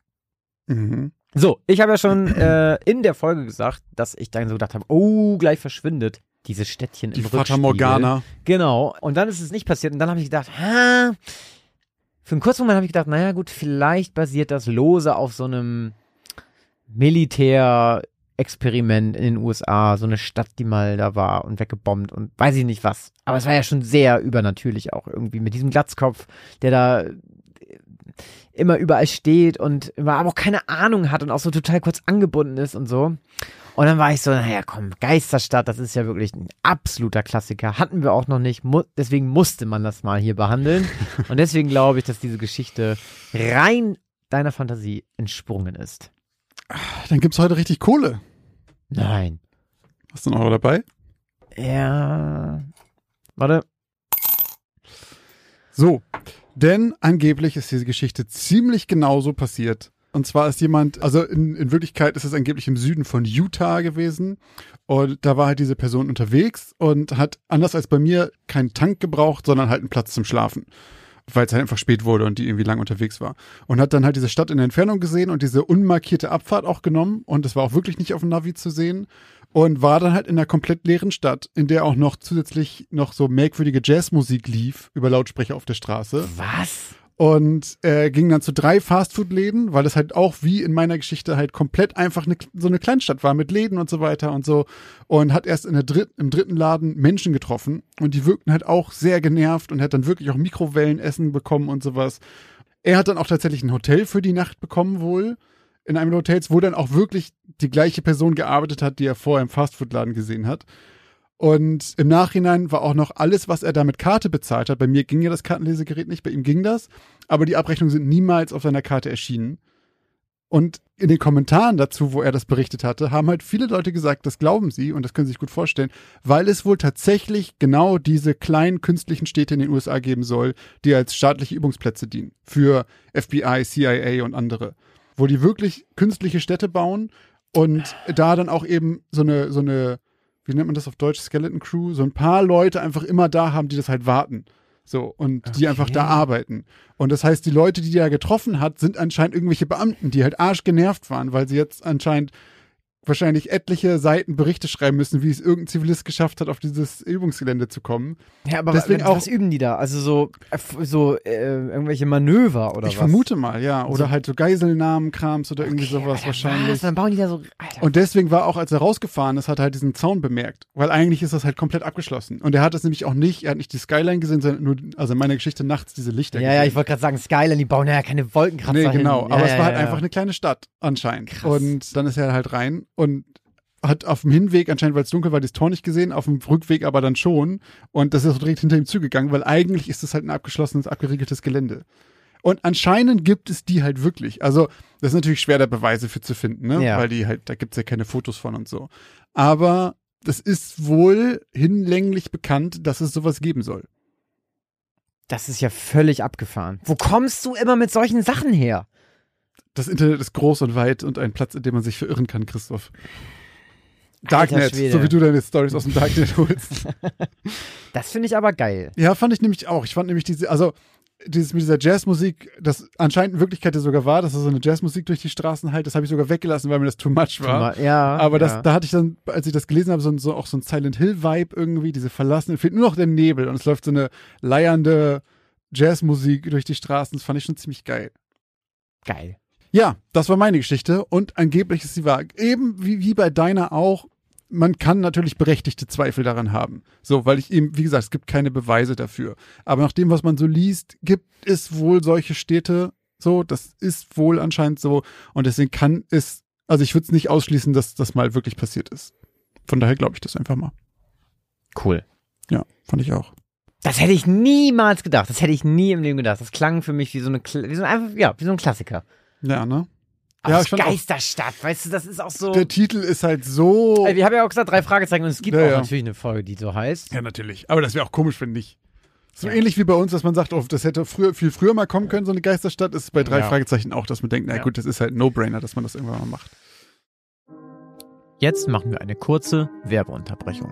Mhm. So, ich habe ja schon äh, in der Folge gesagt, dass ich dann so gedacht habe, oh, gleich verschwindet dieses Städtchen Die im Fata Rückspiegel. Morgana. Genau. Und dann ist es nicht passiert. Und dann habe ich gedacht, ha, für einen kurzen Moment habe ich gedacht, naja gut, vielleicht basiert das lose auf so einem Militärexperiment in den USA, so eine Stadt, die mal da war und weggebombt und weiß ich nicht was. Aber es war ja schon sehr übernatürlich auch irgendwie mit diesem Glatzkopf, der da immer überall steht und immer aber auch keine Ahnung hat und auch so total kurz angebunden ist und so. Und dann war ich so, naja, komm, Geisterstadt, das ist ja wirklich ein absoluter Klassiker. Hatten wir auch noch nicht, mu deswegen musste man das mal hier behandeln. Und deswegen glaube ich, dass diese Geschichte rein deiner Fantasie entsprungen ist. Dann gibt's heute richtig Kohle. Nein. Hast du noch Euro dabei? Ja. Warte. So, denn angeblich ist diese Geschichte ziemlich genauso passiert. Und zwar ist jemand, also in, in Wirklichkeit ist es angeblich im Süden von Utah gewesen. Und da war halt diese Person unterwegs und hat, anders als bei mir, keinen Tank gebraucht, sondern halt einen Platz zum Schlafen. Weil es halt einfach spät wurde und die irgendwie lang unterwegs war. Und hat dann halt diese Stadt in der Entfernung gesehen und diese unmarkierte Abfahrt auch genommen. Und es war auch wirklich nicht auf dem Navi zu sehen. Und war dann halt in einer komplett leeren Stadt, in der auch noch zusätzlich noch so merkwürdige Jazzmusik lief über Lautsprecher auf der Straße Was? Und äh, ging dann zu drei Fastfood-Läden, weil das halt auch wie in meiner Geschichte halt komplett einfach eine, so eine Kleinstadt war mit Läden und so weiter und so und hat erst in der dritt, im dritten Laden Menschen getroffen und die wirkten halt auch sehr genervt und hat dann wirklich auch Mikrowellenessen bekommen und sowas. Er hat dann auch tatsächlich ein Hotel für die Nacht bekommen wohl in einem Hotels, wo dann auch wirklich die gleiche Person gearbeitet hat, die er vorher im Fastfood-Laden gesehen hat. Und im Nachhinein war auch noch alles, was er da mit Karte bezahlt hat. Bei mir ging ja das Kartenlesegerät nicht, bei ihm ging das. Aber die Abrechnungen sind niemals auf seiner Karte erschienen. Und in den Kommentaren dazu, wo er das berichtet hatte, haben halt viele Leute gesagt, das glauben sie und das können sie sich gut vorstellen, weil es wohl tatsächlich genau diese kleinen künstlichen Städte in den USA geben soll, die als staatliche Übungsplätze dienen. Für FBI, CIA und andere. Wo die wirklich künstliche Städte bauen und da dann auch eben so eine, so eine, wie nennt man das auf Deutsch, Skeleton Crew, so ein paar Leute einfach immer da haben, die das halt warten. So, und die einfach da Okay. arbeiten. Und das heißt, die Leute, die er getroffen hat, sind anscheinend irgendwelche Beamten, die halt arschgenervt waren, weil sie jetzt anscheinend wahrscheinlich etliche Seiten Berichte schreiben müssen, wie es irgendein Zivilist geschafft hat, auf dieses Übungsgelände zu kommen. Ja, aber Deswegen was, auch- was üben die da? Also so, äh, so äh, irgendwelche Manöver oder ich was? vermute mal, ja. Oder So- halt so Geiselnahmen-Krams oder irgendwie Okay, sowas Alter, wahrscheinlich. Was? Dann bauen die da so. Alter. Und deswegen war auch, als er rausgefahren ist, hat er halt diesen Zaun bemerkt. Weil eigentlich ist das halt komplett abgeschlossen. Und er hat es nämlich auch nicht, er hat nicht die Skyline gesehen, sondern nur, also in meiner Geschichte nachts diese Lichter ja, ja, gesehen. ich wollte gerade sagen, Skyline, die bauen ja keine Wolkenkratzer Nee, hin. genau. Ja, Aber ja, es war halt ja, einfach ja. eine kleine Stadt anscheinend. Krass. Und dann ist er halt rein und hat auf dem Hinweg, anscheinend weil es dunkel war, das Tor nicht gesehen, auf dem Rückweg aber dann schon. Und das ist so direkt hinter ihm zugegangen, weil eigentlich ist es halt ein abgeschlossenes, abgeriegeltes Gelände. Und anscheinend gibt es die halt wirklich. Also, das ist natürlich schwer, da Beweise für zu finden, ne? Ja. Weil die halt, da gibt's ja keine Fotos von und so. Aber das ist wohl hinlänglich bekannt, dass es sowas geben soll. Das ist ja völlig abgefahren. Wo kommst du immer mit solchen Sachen her? Das Internet ist groß und weit und ein Platz, in dem man sich verirren kann, Christoph. Darknet, so wie du deine Stories aus dem Darknet holst. Das finde ich aber geil. ja, fand ich nämlich auch. Ich fand nämlich diese, also dieses mit dieser Jazzmusik, das anscheinend in Wirklichkeit ja sogar war, dass er so eine Jazzmusik durch die Straßen halt, das habe ich sogar weggelassen, weil mir das too much war. Ja. Aber das, ja. da hatte ich dann, als ich das gelesen habe, so, so auch so ein Silent Hill Vibe irgendwie, diese verlassene, fehlt nur noch der Nebel und es läuft so eine leiernde Jazzmusik durch die Straßen. Das fand ich schon ziemlich geil. geil. Ja, das war meine Geschichte und angeblich ist sie wahr. Eben wie, wie bei deiner auch, man kann natürlich berechtigte Zweifel daran haben. So, weil ich eben, wie gesagt, es gibt keine Beweise dafür. Aber nach dem, was man so liest, gibt es wohl solche Städte so, das ist wohl anscheinend so und deswegen kann es, also ich würde es nicht ausschließen, dass das mal wirklich passiert ist. Von daher glaube ich das einfach mal. Cool. Ja, fand ich auch. Das hätte ich niemals gedacht. Das hätte ich nie im Leben gedacht. Das klang für mich wie so eine, wie so ein, ja, wie so ein Klassiker. Ja, ne? Ja, Aus Geisterstadt, weißt du, das ist auch so. Der Titel ist halt so. Ey, wir haben ja auch gesagt, drei Fragezeichen und es gibt Ja, auch ja. natürlich eine Folge, die so heißt. Ja, natürlich. Aber das wäre auch komisch, wenn nicht. So Ja. ähnlich wie bei uns, dass man sagt, oh, das hätte früher, viel früher mal kommen können, so eine Geisterstadt, ist bei drei Ja. Fragezeichen auch, dass man denkt, na gut, das ist halt ein No-Brainer, dass man das irgendwann mal macht. Jetzt machen wir eine kurze Werbeunterbrechung.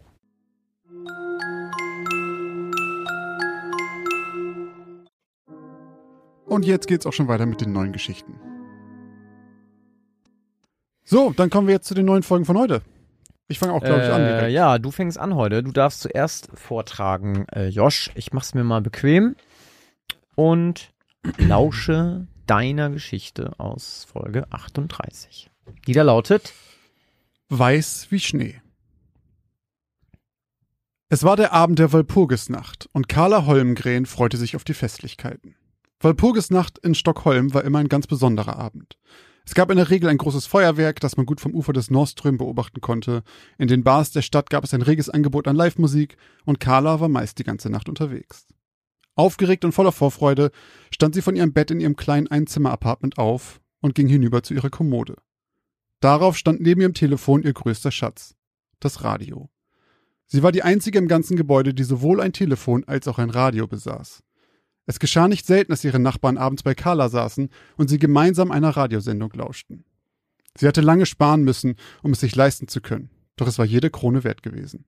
Und jetzt geht's auch schon weiter mit den neuen Geschichten. So, dann kommen wir jetzt zu den neuen Folgen von heute. Ich fange auch, glaube ich, an. Äh, direkt. ja, du fängst an heute. Du darfst zuerst vortragen, äh, Josh. Ich mach's mir mal bequem und lausche deiner Geschichte aus Folge 38. Die da lautet: Weiß wie Schnee. Es war der Abend der Walpurgisnacht und Carla Holmgren freute sich auf die Festlichkeiten. Walpurgisnacht in Stockholm war immer ein ganz besonderer Abend. Es gab in der Regel ein großes Feuerwerk, das man gut vom Ufer des Norström beobachten konnte. In den Bars der Stadt gab es ein reges Angebot an Live-Musik und Carla war meist die ganze Nacht unterwegs. Aufgeregt und voller Vorfreude stand sie von ihrem Bett in ihrem kleinen Einzimmer-Apartment auf und ging hinüber zu ihrer Kommode. Darauf stand neben ihrem Telefon ihr größter Schatz, das Radio. Sie war die einzige im ganzen Gebäude, die sowohl ein Telefon als auch ein Radio besaß. Es geschah nicht selten, dass ihre Nachbarn abends bei Carla saßen und sie gemeinsam einer Radiosendung lauschten. Sie hatte lange sparen müssen, um es sich leisten zu können, doch es war jede Krone wert gewesen.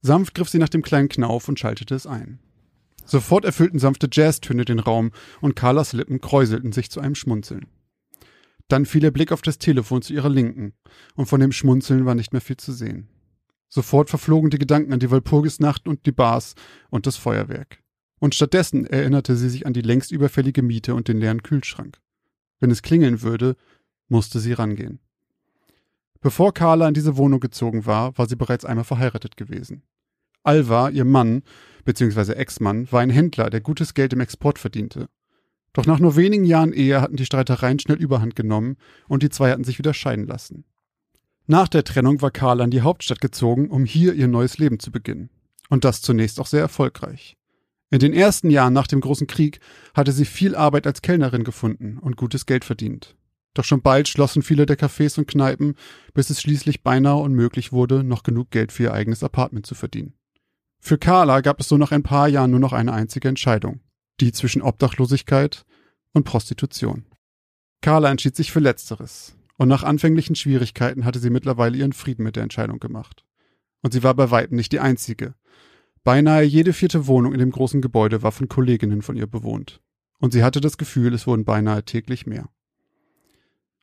Sanft griff sie nach dem kleinen Knauf und schaltete es ein. Sofort erfüllten sanfte Jazztöne den Raum und Carlas Lippen kräuselten sich zu einem Schmunzeln. Dann fiel ihr Blick auf das Telefon zu ihrer Linken, und von dem Schmunzeln war nicht mehr viel zu sehen. Sofort verflogen die Gedanken an die Walpurgisnacht und die Bars und das Feuerwerk. Und stattdessen erinnerte sie sich an die längst überfällige Miete und den leeren Kühlschrank. Wenn es klingeln würde, musste sie rangehen. Bevor Carla in diese Wohnung gezogen war, war sie bereits einmal verheiratet gewesen. Alva, ihr Mann, bzw. Ex-Mann, war ein Händler, der gutes Geld im Export verdiente. Doch nach nur wenigen Jahren Ehe hatten die Streitereien schnell überhand genommen und die zwei hatten sich wieder scheiden lassen. Nach der Trennung war Carla in die Hauptstadt gezogen, um hier ihr neues Leben zu beginnen. Und das zunächst auch sehr erfolgreich. In den ersten Jahren nach dem großen Krieg hatte sie viel Arbeit als Kellnerin gefunden und gutes Geld verdient. Doch schon bald schlossen viele der Cafés und Kneipen, bis es schließlich beinahe unmöglich wurde, noch genug Geld für ihr eigenes Apartment zu verdienen. Für Carla gab es so nach ein paar Jahren nur noch eine einzige Entscheidung, die zwischen Obdachlosigkeit und Prostitution. Carla entschied sich für Letzteres, und nach anfänglichen Schwierigkeiten hatte sie mittlerweile ihren Frieden mit der Entscheidung gemacht. Und sie war bei weitem nicht die einzige. Beinahe jede vierte Wohnung in dem großen Gebäude war von Kolleginnen von ihr bewohnt. Und sie hatte das Gefühl, es wurden beinahe täglich mehr.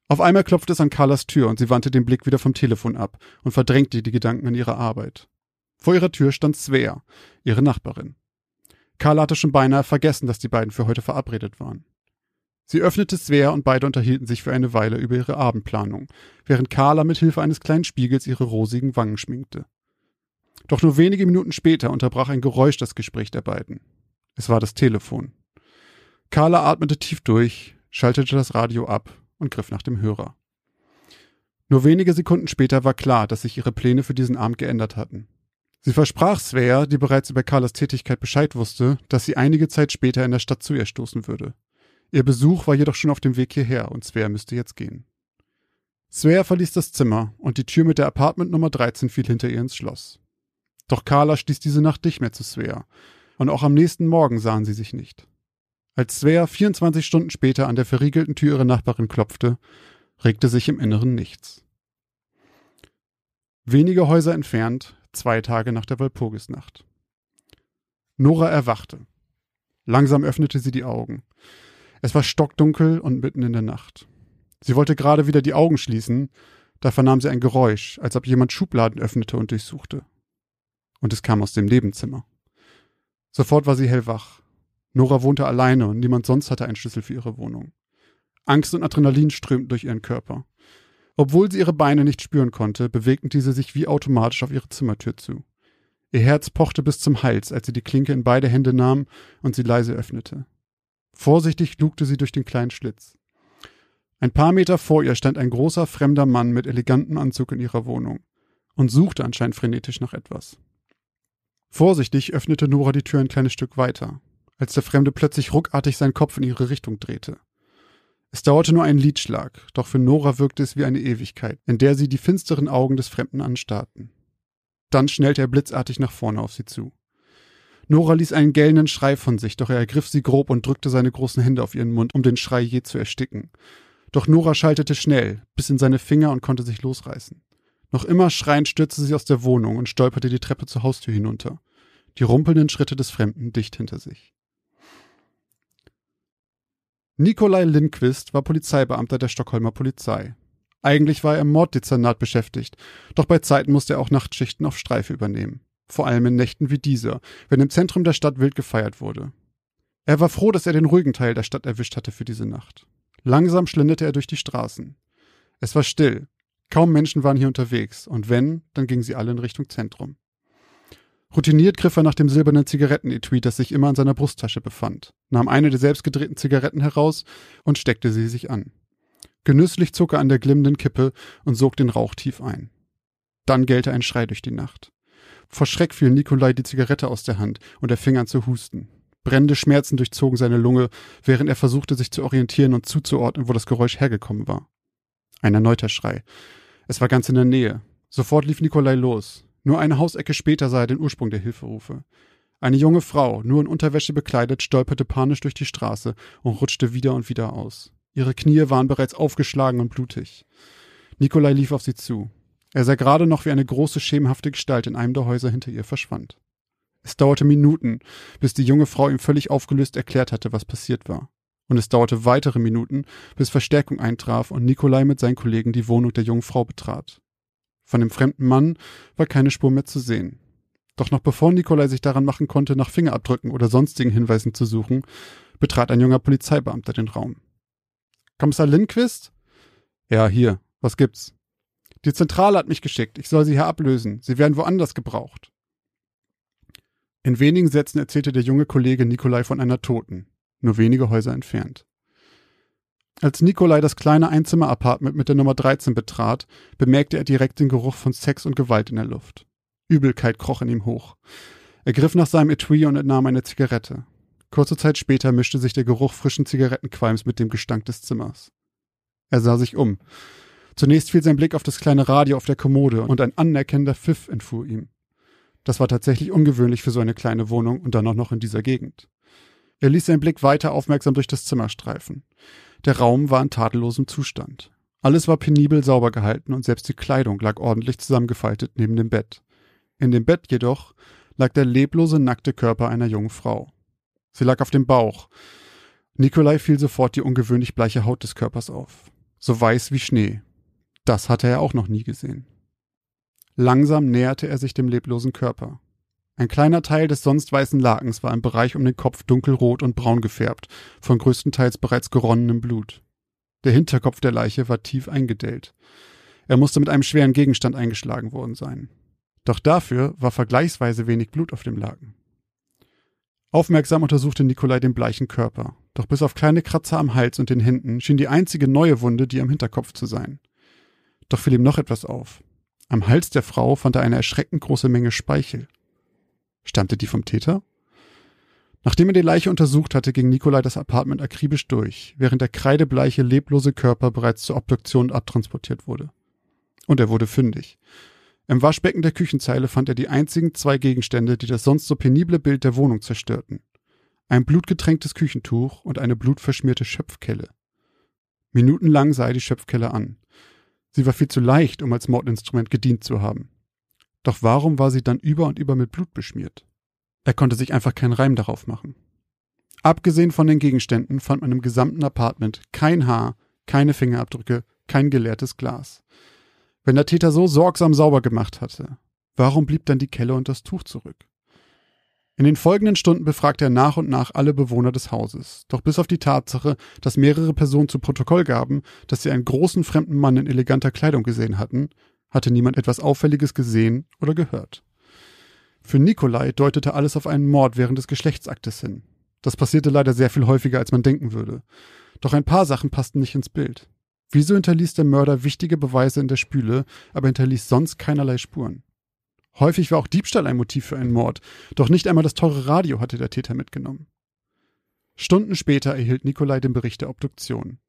Auf einmal klopfte es an Carlas Tür und sie wandte den Blick wieder vom Telefon ab und verdrängte die Gedanken an ihre Arbeit. Vor ihrer Tür stand Svea, ihre Nachbarin. Carla hatte schon beinahe vergessen, dass die beiden für heute verabredet waren. Sie öffnete Svea und beide unterhielten sich für eine Weile über ihre Abendplanung, während Carla mit Hilfe eines kleinen Spiegels ihre rosigen Wangen schminkte. Doch nur wenige Minuten später unterbrach ein Geräusch das Gespräch der beiden. Es war das Telefon. Carla atmete tief durch, schaltete das Radio ab und griff nach dem Hörer. Nur wenige Sekunden später war klar, dass sich ihre Pläne für diesen Abend geändert hatten. Sie versprach Svea, die bereits über Carlas Tätigkeit Bescheid wusste, dass sie einige Zeit später in der Stadt zu ihr stoßen würde. Ihr Besuch war jedoch schon auf dem Weg hierher und Svea müsste jetzt gehen. Svea verließ das Zimmer und die Tür mit der Apartment Nummer 13 fiel hinter ihr ins Schloss. Doch Carla stieß diese Nacht nicht mehr zu Svea und auch am nächsten Morgen sahen sie sich nicht. Als Svea 24 Stunden später an der verriegelten Tür ihrer Nachbarin klopfte, regte sich im Inneren nichts. Wenige Häuser entfernt zwei Tage nach der Walpurgisnacht. Nora erwachte. Langsam öffnete sie die Augen. Es war stockdunkel und mitten in der Nacht. Sie wollte gerade wieder die Augen schließen, da vernahm sie ein Geräusch, als ob jemand Schubladen öffnete und durchsuchte. Und es kam aus dem Nebenzimmer. Sofort war sie hellwach. Nora wohnte alleine und niemand sonst hatte einen Schlüssel für ihre Wohnung. Angst und Adrenalin strömten durch ihren Körper. Obwohl sie ihre Beine nicht spüren konnte, bewegten diese sich wie automatisch auf ihre Zimmertür zu. Ihr Herz pochte bis zum Hals, als sie die Klinke in beide Hände nahm und sie leise öffnete. Vorsichtig lugte sie durch den kleinen Schlitz. Ein paar Meter vor ihr stand ein großer fremder Mann mit elegantem Anzug in ihrer Wohnung und suchte anscheinend frenetisch nach etwas. Vorsichtig öffnete Nora die Tür ein kleines Stück weiter, als der Fremde plötzlich ruckartig seinen Kopf in ihre Richtung drehte. Es dauerte nur einen Liedschlag, doch für Nora wirkte es wie eine Ewigkeit, in der sie die finsteren Augen des Fremden anstarrten. Dann schnellte er blitzartig nach vorne auf sie zu. Nora ließ einen gellenden Schrei von sich, doch er ergriff sie grob und drückte seine großen Hände auf ihren Mund, um den Schrei je zu ersticken. Doch Nora schaltete schnell, bis in seine Finger und konnte sich losreißen. Noch immer schreiend stürzte sie aus der Wohnung und stolperte die Treppe zur Haustür hinunter, die rumpelnden Schritte des Fremden dicht hinter sich. Nikolai Lindquist war Polizeibeamter der Stockholmer Polizei. Eigentlich war er im Morddezernat beschäftigt, doch bei Zeiten musste er auch Nachtschichten auf Streife übernehmen. Vor allem in Nächten wie dieser, wenn im Zentrum der Stadt wild gefeiert wurde. Er war froh, dass er den ruhigen Teil der Stadt erwischt hatte für diese Nacht. Langsam schlenderte er durch die Straßen. Es war still. Kaum Menschen waren hier unterwegs, und wenn, dann gingen sie alle in Richtung Zentrum. Routiniert griff er nach dem silbernen Zigarettenetui, das sich immer an seiner Brusttasche befand, nahm eine der selbstgedrehten Zigaretten heraus und steckte sie sich an. Genüsslich zog er an der glimmenden Kippe und sog den Rauch tief ein. Dann gellte ein Schrei durch die Nacht. Vor Schreck fiel Nikolai die Zigarette aus der Hand und er fing an zu husten. Brennende Schmerzen durchzogen seine Lunge, während er versuchte, sich zu orientieren und zuzuordnen, wo das Geräusch hergekommen war. Ein erneuter Schrei. Es war ganz in der Nähe. Sofort lief Nikolai los. Nur eine Hausecke später sah er den Ursprung der Hilferufe. Eine junge Frau, nur in Unterwäsche bekleidet, stolperte panisch durch die Straße und rutschte wieder und wieder aus. Ihre Knie waren bereits aufgeschlagen und blutig. Nikolai lief auf sie zu. Er sah gerade noch, wie eine große, schemenhafte Gestalt in einem der Häuser hinter ihr verschwand. Es dauerte Minuten, bis die junge Frau ihm völlig aufgelöst erklärt hatte, was passiert war. Und es dauerte weitere Minuten, bis Verstärkung eintraf und Nikolai mit seinen Kollegen die Wohnung der jungen Frau betrat. Von dem fremden Mann war keine Spur mehr zu sehen. Doch noch bevor Nikolai sich daran machen konnte, nach Fingerabdrücken oder sonstigen Hinweisen zu suchen, betrat ein junger Polizeibeamter den Raum. Kommissar Lindquist? Ja, hier. Was gibt's? Die Zentrale hat mich geschickt. Ich soll sie hier ablösen. Sie werden woanders gebraucht. In wenigen Sätzen erzählte der junge Kollege Nikolai von einer Toten, nur wenige Häuser entfernt. Als Nikolai das kleine Einzimmer-Apartment mit der Nummer 13 betrat, bemerkte er direkt den Geruch von Sex und Gewalt in der Luft. Übelkeit kroch in ihm hoch. Er griff nach seinem Etui und entnahm eine Zigarette. Kurze Zeit später mischte sich der Geruch frischen Zigarettenqualms mit dem Gestank des Zimmers. Er sah sich um. Zunächst fiel sein Blick auf das kleine Radio auf der Kommode und ein anerkennender Pfiff entfuhr ihm. Das war tatsächlich ungewöhnlich für so eine kleine Wohnung und dann auch noch in dieser Gegend. Er ließ seinen Blick weiter aufmerksam durch das Zimmer streifen. Der Raum war in tadellosem Zustand. Alles war penibel sauber gehalten und selbst die Kleidung lag ordentlich zusammengefaltet neben dem Bett. In dem Bett jedoch lag der leblose, nackte Körper einer jungen Frau. Sie lag auf dem Bauch. Nikolai fiel sofort die ungewöhnlich bleiche Haut des Körpers auf. So weiß wie Schnee. Das hatte er auch noch nie gesehen. Langsam näherte er sich dem leblosen Körper. Ein kleiner Teil des sonst weißen Lakens war im Bereich um den Kopf dunkelrot und braun gefärbt, von größtenteils bereits geronnenem Blut. Der Hinterkopf der Leiche war tief eingedellt. Er musste mit einem schweren Gegenstand eingeschlagen worden sein. Doch dafür war vergleichsweise wenig Blut auf dem Laken. Aufmerksam untersuchte Nikolai den bleichen Körper, doch bis auf kleine Kratzer am Hals und den Händen schien die einzige neue Wunde die am Hinterkopf zu sein. Doch fiel ihm noch etwas auf. Am Hals der Frau fand er eine erschreckend große Menge Speichel. Stammte die vom Täter? Nachdem er die Leiche untersucht hatte, ging Nikolai das Apartment akribisch durch, während der kreidebleiche, leblose Körper bereits zur Obduktion abtransportiert wurde. Und er wurde fündig. Im Waschbecken der Küchenzeile fand er die einzigen zwei Gegenstände, die das sonst so penible Bild der Wohnung zerstörten. Ein blutgetränktes Küchentuch und eine blutverschmierte Schöpfkelle. Minutenlang sah er die Schöpfkelle an. Sie war viel zu leicht, um als Mordinstrument gedient zu haben. Doch warum war sie dann über und über mit Blut beschmiert? Er konnte sich einfach keinen Reim darauf machen. Abgesehen von den Gegenständen fand man im gesamten Apartment kein Haar, keine Fingerabdrücke, kein geleertes Glas. Wenn der Täter so sorgsam sauber gemacht hatte, warum blieb dann die Kelle und das Tuch zurück? In den folgenden Stunden befragte er nach und nach alle Bewohner des Hauses. Doch bis auf die Tatsache, dass mehrere Personen zu Protokoll gaben, dass sie einen großen fremden Mann in eleganter Kleidung gesehen hatten, hatte niemand etwas Auffälliges gesehen oder gehört. Für Nikolai deutete alles auf einen Mord während des Geschlechtsaktes hin. Das passierte leider sehr viel häufiger, als man denken würde. Doch ein paar Sachen passten nicht ins Bild. Wieso hinterließ der Mörder wichtige Beweise in der Spüle, aber hinterließ sonst keinerlei Spuren? Häufig war auch Diebstahl ein Motiv für einen Mord, doch nicht einmal das teure Radio hatte der Täter mitgenommen. Stunden später erhielt Nikolai den Bericht der Obduktion.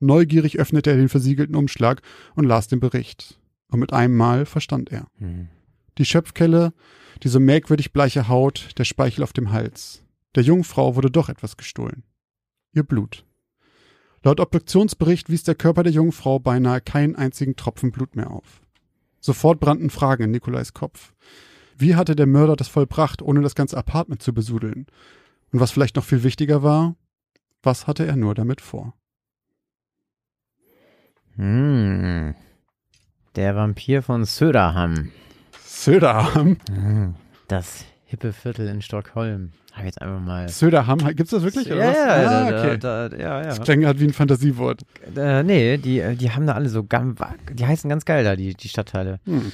Neugierig öffnete er den versiegelten Umschlag und las den Bericht. Und mit einem Mal verstand er. Hm. Die Schöpfkelle, diese merkwürdig bleiche Haut, der Speichel auf dem Hals. Der Jungfrau wurde doch etwas gestohlen. Ihr Blut. Laut Obduktionsbericht wies der Körper der jungen Frau beinahe keinen einzigen Tropfen Blut mehr auf. Sofort brannten Fragen in Nikolais Kopf. Wie hatte der Mörder das vollbracht, ohne das ganze Apartment zu besudeln? Und was vielleicht noch viel wichtiger war, was hatte er nur damit vor? Hm. Der Vampir von Söderham. Söderham? Das hippe Viertel in Stockholm. Hab jetzt einfach mal. Söderham, gibt's das wirklich? ja, ja, ah, da, okay. da, da, ja, ja. Das klingt halt wie ein Fantasiewort. Äh, nee, die, die haben da alle so ganz, die heißen ganz geil da, die, die Stadtteile. Hm.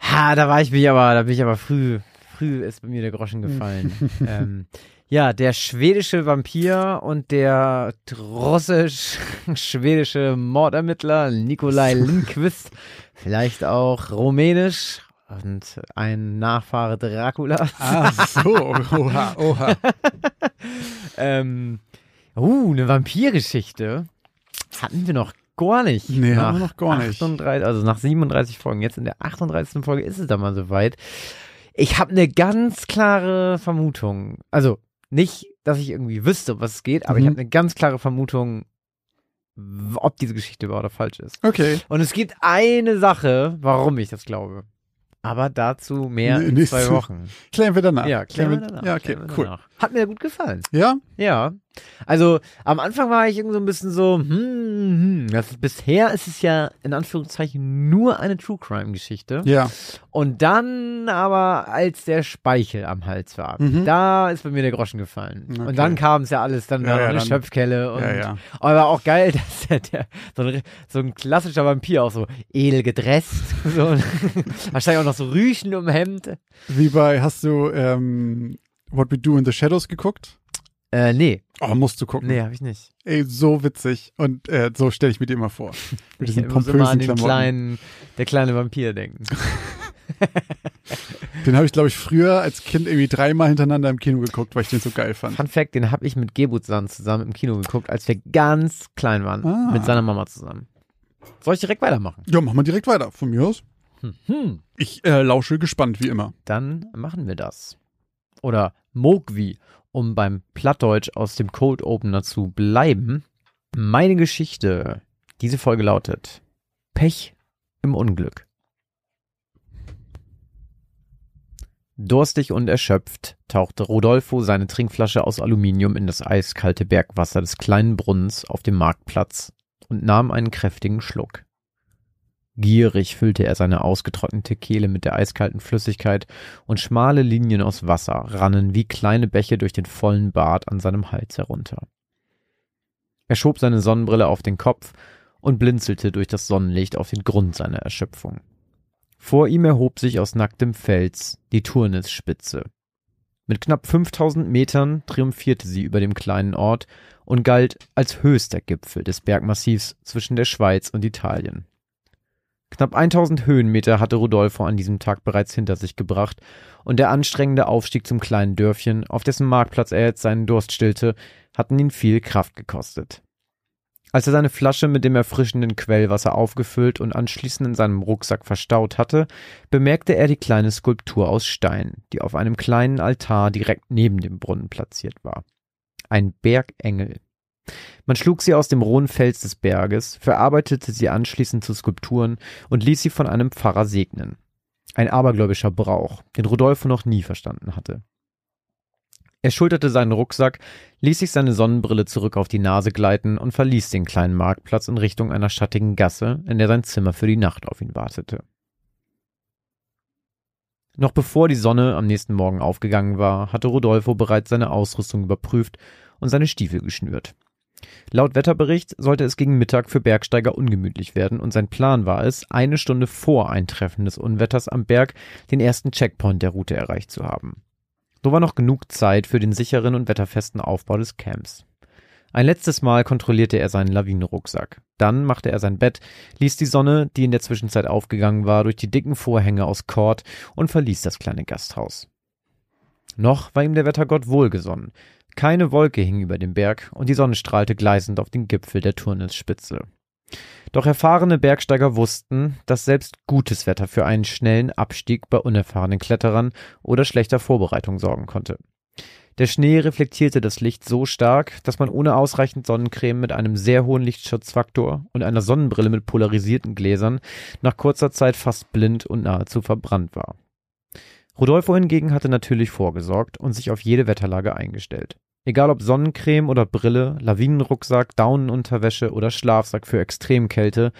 Ha, da war ich mich aber, da bin ich aber früh, früh ist bei mir der Groschen gefallen. ähm, ja, der schwedische Vampir und der russisch-schwedische Mordermittler Nikolai Lindqvist, vielleicht auch rumänisch und ein Nachfahre Draculas. Ah, so. Oha, oha. ähm, uh, eine Vampirgeschichte hatten wir noch gar nicht. Nee, nach haben wir noch gar nicht. 38, also nach 37 Folgen. Jetzt in der 38. Folge ist es dann mal soweit. Ich habe eine ganz klare Vermutung. Also nicht, dass ich irgendwie wüsste, um was es geht, aber ich Mhm. habe eine ganz klare Vermutung. ob diese Geschichte wahr oder falsch ist. Okay. Und es gibt eine Sache, warum ich das glaube. Aber dazu mehr in nicht zwei Wochen. Klären wir danach. Ja, klären wir danach. Ja, okay, klären cool. danach. Hat mir gut gefallen. Ja? Ja. Also am Anfang war ich irgendwie so ein bisschen so, hm, hm, das ist, bisher ist es ja in Anführungszeichen nur eine True Crime Geschichte. Ja. Und dann aber, als der Speichel am Hals war, Mhm. da ist bei mir der Groschen gefallen. Okay. Und dann kam es ja alles, dann Ja, war ja, eine dann- Schöpfkelle und Ja, aber auch geil, dass der, der so, ein, so ein klassischer Vampir auch so edel gedresst, so wahrscheinlich auch noch so Rüschen um Hemd. Wie bei, hast du ähm, What We Do in the Shadows geguckt? Äh, nee, Oh, musst du gucken. nee, habe ich nicht. Ey, so witzig. Und äh, so stelle ich mir die immer vor. Mit diesen ich muss immer pompösen an den Klamotten. kleinen, der kleine Vampir denken. Den habe ich, glaube ich, früher als Kind irgendwie dreimal hintereinander im Kino geguckt, weil ich den so geil fand. Fun Fact, den habe ich mit Gebutsan zusammen im Kino geguckt, als wir ganz klein waren, Ah. mit seiner Mama zusammen. Soll ich direkt weitermachen? Ja, machen wir direkt weiter. Von mir aus. Hm. Ich äh, lausche gespannt, wie immer. Dann machen wir das. Oder Mogwi, um beim Plattdeutsch aus dem Cold Opener zu bleiben. Meine Geschichte. Diese Folge lautet Pech im Unglück. Durstig und erschöpft tauchte Rodolfo seine Trinkflasche aus Aluminium in das eiskalte Bergwasser des kleinen Brunnens auf dem Marktplatz und nahm einen kräftigen Schluck. Gierig füllte er seine ausgetrocknete Kehle mit der eiskalten Flüssigkeit und schmale Linien aus Wasser rannen wie kleine Bäche durch den vollen Bart an seinem Hals herunter. Er schob seine Sonnenbrille auf den Kopf und blinzelte durch das Sonnenlicht auf den Grund seiner Erschöpfung. Vor ihm erhob sich aus nacktem Fels die Turnisspitze. Mit knapp 5000 Metern triumphierte sie über dem kleinen Ort und galt als höchster Gipfel des Bergmassivs zwischen der Schweiz und Italien. Knapp 1000 Höhenmeter hatte Rodolfo an diesem Tag bereits hinter sich gebracht und der anstrengende Aufstieg zum kleinen Dörfchen, auf dessen Marktplatz er jetzt seinen Durst stillte, hatten ihn viel Kraft gekostet. Als er seine Flasche mit dem erfrischenden Quellwasser aufgefüllt und anschließend in seinem Rucksack verstaut hatte, bemerkte er die kleine Skulptur aus Stein, die auf einem kleinen Altar direkt neben dem Brunnen platziert war. Ein Bergengel. Man schlug sie aus dem rohen Fels des Berges, verarbeitete sie anschließend zu Skulpturen und ließ sie von einem Pfarrer segnen. Ein abergläubischer Brauch, den Rodolfo noch nie verstanden hatte. Er schulterte seinen Rucksack, ließ sich seine Sonnenbrille zurück auf die Nase gleiten und verließ den kleinen Marktplatz in Richtung einer schattigen Gasse, in der sein Zimmer für die Nacht auf ihn wartete. Noch bevor die Sonne am nächsten Morgen aufgegangen war, hatte Rodolfo bereits seine Ausrüstung überprüft und seine Stiefel geschnürt. Laut Wetterbericht sollte es gegen Mittag für Bergsteiger ungemütlich werden und sein Plan war es, eine Stunde vor Eintreffen des Unwetters am Berg den ersten Checkpoint der Route erreicht zu haben. So war noch genug Zeit für den sicheren und wetterfesten Aufbau des Camps. Ein letztes Mal kontrollierte er seinen Lawinenrucksack. Dann machte er sein Bett, ließ die Sonne, die in der Zwischenzeit aufgegangen war, durch die dicken Vorhänge aus Kord und verließ das kleine Gasthaus. Noch war ihm der Wettergott wohlgesonnen. Keine Wolke hing über dem Berg und die Sonne strahlte gleißend auf den Gipfel der Turnesspitze. Doch erfahrene Bergsteiger wussten, dass selbst gutes Wetter für einen schnellen Abstieg bei unerfahrenen Kletterern oder schlechter Vorbereitung sorgen konnte. Der Schnee reflektierte das Licht so stark, dass man ohne ausreichend Sonnencreme mit einem sehr hohen Lichtschutzfaktor und einer Sonnenbrille mit polarisierten Gläsern nach kurzer Zeit fast blind und nahezu verbrannt war. Rodolfo hingegen hatte natürlich vorgesorgt und sich auf jede Wetterlage eingestellt. Egal ob Sonnencreme oder Brille, Lawinenrucksack, Daunenunterwäsche oder Schlafsack für Extremkälte,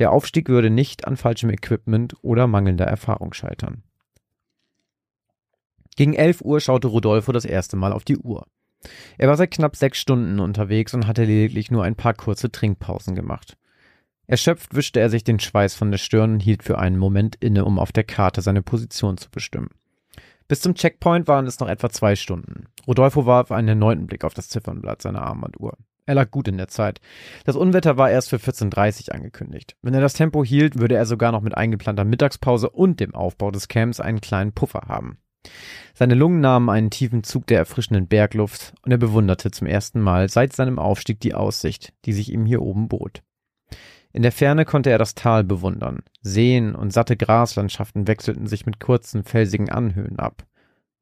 der Aufstieg würde nicht an falschem Equipment oder mangelnder Erfahrung scheitern. Gegen 11 Uhr schaute Rodolfo das erste Mal auf die Uhr. Er war seit knapp sechs Stunden unterwegs und hatte lediglich nur ein paar kurze Trinkpausen gemacht. Erschöpft wischte er sich den Schweiß von der Stirn und hielt für einen Moment inne, um auf der Karte seine Position zu bestimmen. Bis zum Checkpoint waren es noch etwa zwei Stunden. Rodolfo warf einen erneuten Blick auf das Ziffernblatt seiner Armbanduhr. Er lag gut in der Zeit. Das Unwetter war erst für 14.30 Uhr angekündigt. Wenn er das Tempo hielt, würde er sogar noch mit eingeplanter Mittagspause und dem Aufbau des Camps einen kleinen Puffer haben. Seine Lungen nahmen einen tiefen Zug der erfrischenden Bergluft und er bewunderte zum ersten Mal seit seinem Aufstieg die Aussicht, die sich ihm hier oben bot. In der Ferne konnte er das Tal bewundern. Seen und satte Graslandschaften wechselten sich mit kurzen, felsigen Anhöhen ab.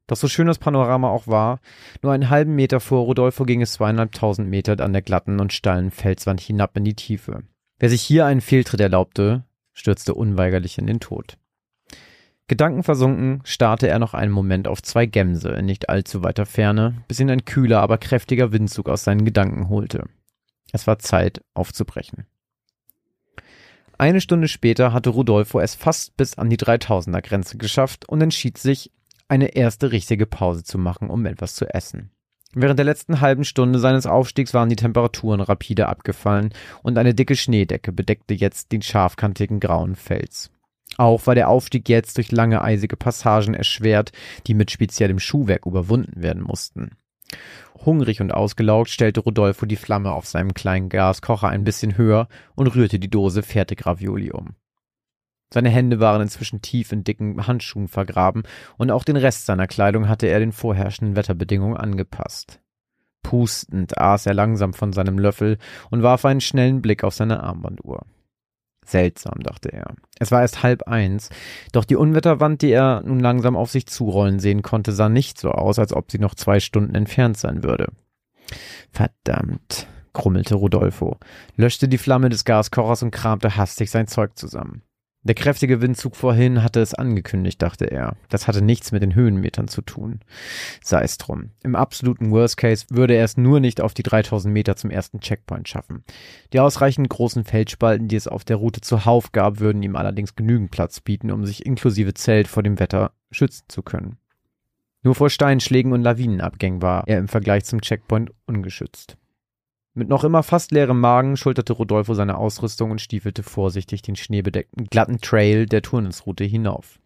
Doch so schön das Panorama auch war, nur einen halben Meter vor Rodolfo ging es zweieinhalbtausend Meter an der glatten und steilen Felswand hinab in die Tiefe. Wer sich hier einen Fehltritt erlaubte, stürzte unweigerlich in den Tod. Gedankenversunken starrte er noch einen Moment auf zwei Gämse in nicht allzu weiter Ferne, bis ihn ein kühler, aber kräftiger Windzug aus seinen Gedanken holte. Es war Zeit, aufzubrechen. Eine Stunde später hatte Rudolfo es fast bis an die 3000er Grenze geschafft und entschied sich, eine erste richtige Pause zu machen, um etwas zu essen. Während der letzten halben Stunde seines Aufstiegs waren die Temperaturen rapide abgefallen und eine dicke Schneedecke bedeckte jetzt den scharfkantigen grauen Fels. Auch war der Aufstieg jetzt durch lange eisige Passagen erschwert, die mit speziellem Schuhwerk überwunden werden mussten. Hungrig und ausgelaugt stellte Rodolfo die Flamme auf seinem kleinen Gaskocher ein bisschen höher und rührte die Dose Fertigravioli um. Seine Hände waren inzwischen tief in dicken Handschuhen vergraben und auch den Rest seiner Kleidung hatte er den vorherrschenden Wetterbedingungen angepasst. Pustend aß er langsam von seinem Löffel und warf einen schnellen Blick auf seine Armbanduhr. Seltsam, dachte er. Es war erst halb eins, doch die Unwetterwand, die er nun langsam auf sich zurollen sehen konnte, sah nicht so aus, als ob sie noch zwei Stunden entfernt sein würde. Verdammt, grummelte Rodolfo, löschte die Flamme des Gaskochers und kramte hastig sein Zeug zusammen. Der kräftige Windzug vorhin hatte es angekündigt, dachte er. Das hatte nichts mit den Höhenmetern zu tun. Sei es drum. Im absoluten Worst Case würde er es nur nicht auf die 3000 Meter zum ersten Checkpoint schaffen. Die ausreichend großen Feldspalten, die es auf der Route zuhauf gab, würden ihm allerdings genügend Platz bieten, um sich inklusive Zelt vor dem Wetter schützen zu können. Nur vor Steinschlägen und Lawinenabgängen war er im Vergleich zum Checkpoint ungeschützt. Mit noch immer fast leerem Magen schulterte Rodolfo seine Ausrüstung und stiefelte vorsichtig den schneebedeckten, glatten Trail der Turnesroute hinauf.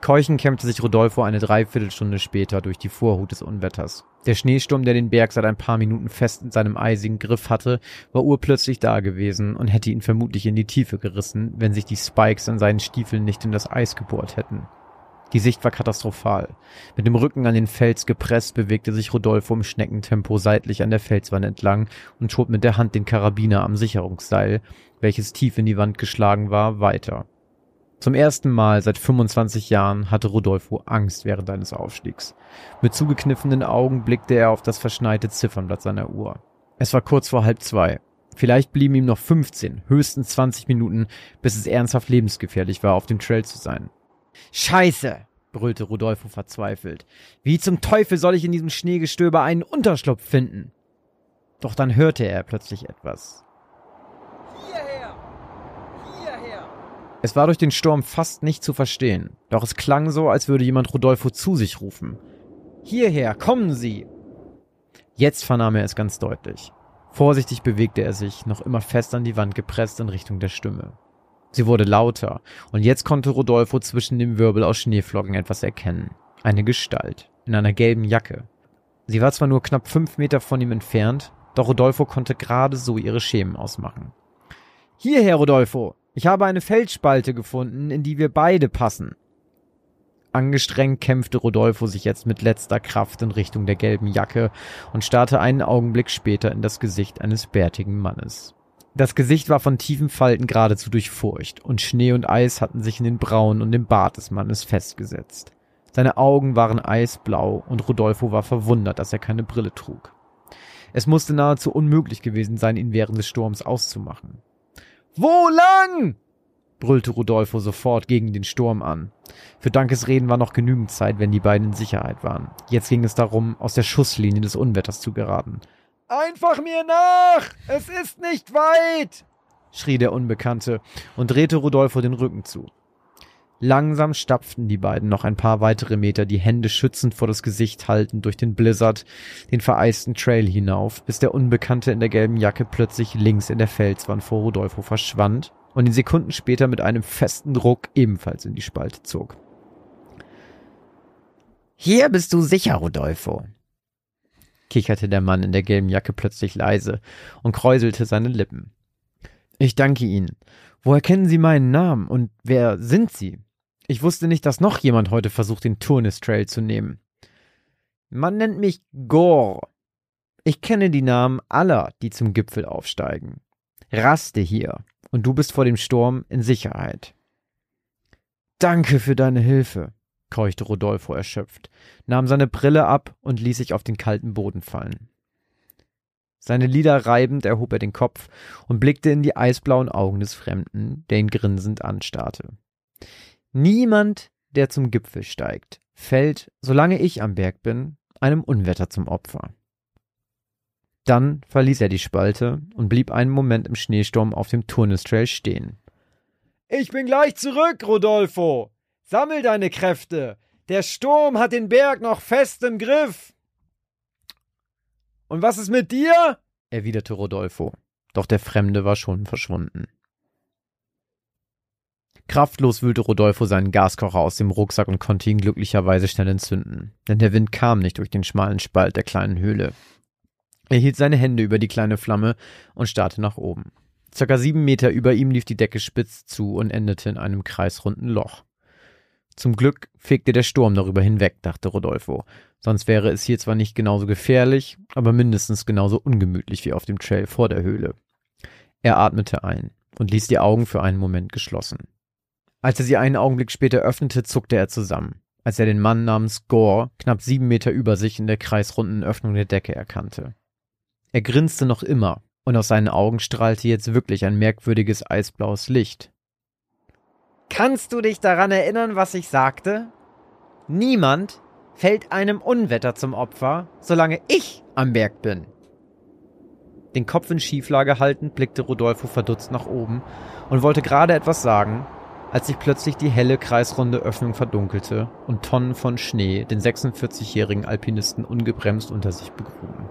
Keuchend kämpfte sich Rodolfo eine Dreiviertelstunde später durch die Vorhut des Unwetters. Der Schneesturm, der den Berg seit ein paar Minuten fest in seinem eisigen Griff hatte, war urplötzlich da gewesen und hätte ihn vermutlich in die Tiefe gerissen, wenn sich die Spikes an seinen Stiefeln nicht in das Eis gebohrt hätten. Die Sicht war katastrophal. Mit dem Rücken an den Fels gepresst, bewegte sich Rodolfo im Schneckentempo seitlich an der Felswand entlang und schob mit der Hand den Karabiner am Sicherungsseil, welches tief in die Wand geschlagen war, weiter. Zum ersten Mal seit 25 Jahren hatte Rodolfo Angst während eines Aufstiegs. Mit zugekniffenen Augen blickte er auf das verschneite Ziffernblatt seiner Uhr. Es war kurz vor halb zwei. Vielleicht blieben ihm noch 15, höchstens 20 Minuten, bis es ernsthaft lebensgefährlich war, auf dem Trail zu sein. Scheiße, brüllte Rodolfo verzweifelt. Wie zum Teufel soll ich in diesem Schneegestöber einen Unterschlupf finden? Doch dann hörte er plötzlich etwas. Hierher! Hierher! Es war durch den Sturm fast nicht zu verstehen, doch es klang so, als würde jemand Rodolfo zu sich rufen. Hierher, kommen Sie! Jetzt vernahm er es ganz deutlich. Vorsichtig bewegte er sich, noch immer fest an die Wand gepresst in Richtung der Stimme. Sie wurde lauter, und jetzt konnte Rodolfo zwischen dem Wirbel aus Schneeflocken etwas erkennen. Eine Gestalt, in einer gelben Jacke. Sie war zwar nur knapp fünf Meter von ihm entfernt, doch Rodolfo konnte gerade so ihre Schemen ausmachen. Hierher, Rodolfo! Ich habe eine Felsspalte gefunden, in die wir beide passen. Angestrengt kämpfte Rodolfo sich jetzt mit letzter Kraft in Richtung der gelben Jacke und starrte einen Augenblick später in das Gesicht eines bärtigen Mannes. Das Gesicht war von tiefen Falten geradezu durchfurcht, und Schnee und Eis hatten sich in den Brauen und dem Bart des Mannes festgesetzt. Seine Augen waren eisblau, und Rodolfo war verwundert, dass er keine Brille trug. Es musste nahezu unmöglich gewesen sein, ihn während des Sturms auszumachen. Wo lang? brüllte Rodolfo sofort gegen den Sturm an. Für Dankes Reden war noch genügend Zeit, wenn die beiden in Sicherheit waren. Jetzt ging es darum, aus der Schusslinie des Unwetters zu geraten. Einfach mir nach! Es ist nicht weit! schrie der Unbekannte und drehte Rodolfo den Rücken zu. Langsam stapften die beiden noch ein paar weitere Meter, die Hände schützend vor das Gesicht haltend durch den Blizzard, den vereisten Trail hinauf, bis der Unbekannte in der gelben Jacke plötzlich links in der Felswand vor Rodolfo verschwand und ihn Sekunden später mit einem festen Druck ebenfalls in die Spalte zog. Hier bist du sicher, Rodolfo, kicherte der Mann in der gelben Jacke plötzlich leise und kräuselte seine Lippen. Ich danke Ihnen. Woher kennen Sie meinen Namen und wer sind Sie? Ich wusste nicht, dass noch jemand heute versucht, den Turnis Trail zu nehmen. Man nennt mich Gore. Ich kenne die Namen aller, die zum Gipfel aufsteigen. Raste hier, und du bist vor dem Sturm in Sicherheit. Danke für deine Hilfe, keuchte Rodolfo erschöpft, nahm seine Brille ab und ließ sich auf den kalten Boden fallen. Seine Lider reibend erhob er den Kopf und blickte in die eisblauen Augen des Fremden, der ihn grinsend anstarrte. Niemand, der zum Gipfel steigt, fällt, solange ich am Berg bin, einem Unwetter zum Opfer. Dann verließ er die Spalte und blieb einen Moment im Schneesturm auf dem Turnestrail stehen. Ich bin gleich zurück, Rodolfo. Sammel deine Kräfte. Der Sturm hat den Berg noch fest im Griff. Und was ist mit dir? erwiderte Rodolfo. Doch der Fremde war schon verschwunden. Kraftlos wühlte Rodolfo seinen Gaskocher aus dem Rucksack und konnte ihn glücklicherweise schnell entzünden, denn der Wind kam nicht durch den schmalen Spalt der kleinen Höhle. Er hielt seine Hände über die kleine Flamme und starrte nach oben. Circa sieben Meter über ihm lief die Decke spitz zu und endete in einem kreisrunden Loch. Zum Glück fegte der Sturm darüber hinweg, dachte Rodolfo. Sonst wäre es hier zwar nicht genauso gefährlich, aber mindestens genauso ungemütlich wie auf dem Trail vor der Höhle. Er atmete ein und ließ die Augen für einen Moment geschlossen. Als er sie einen Augenblick später öffnete, zuckte er zusammen, als er den Mann namens Gore knapp sieben Meter über sich in der kreisrunden Öffnung der Decke erkannte. Er grinste noch immer, und aus seinen Augen strahlte jetzt wirklich ein merkwürdiges eisblaues Licht. Kannst du dich daran erinnern, was ich sagte? Niemand fällt einem Unwetter zum Opfer, solange ich am Berg bin. Den Kopf in Schieflage haltend blickte Rodolfo verdutzt nach oben und wollte gerade etwas sagen, als sich plötzlich die helle kreisrunde Öffnung verdunkelte und Tonnen von Schnee den 46-jährigen Alpinisten ungebremst unter sich begruben.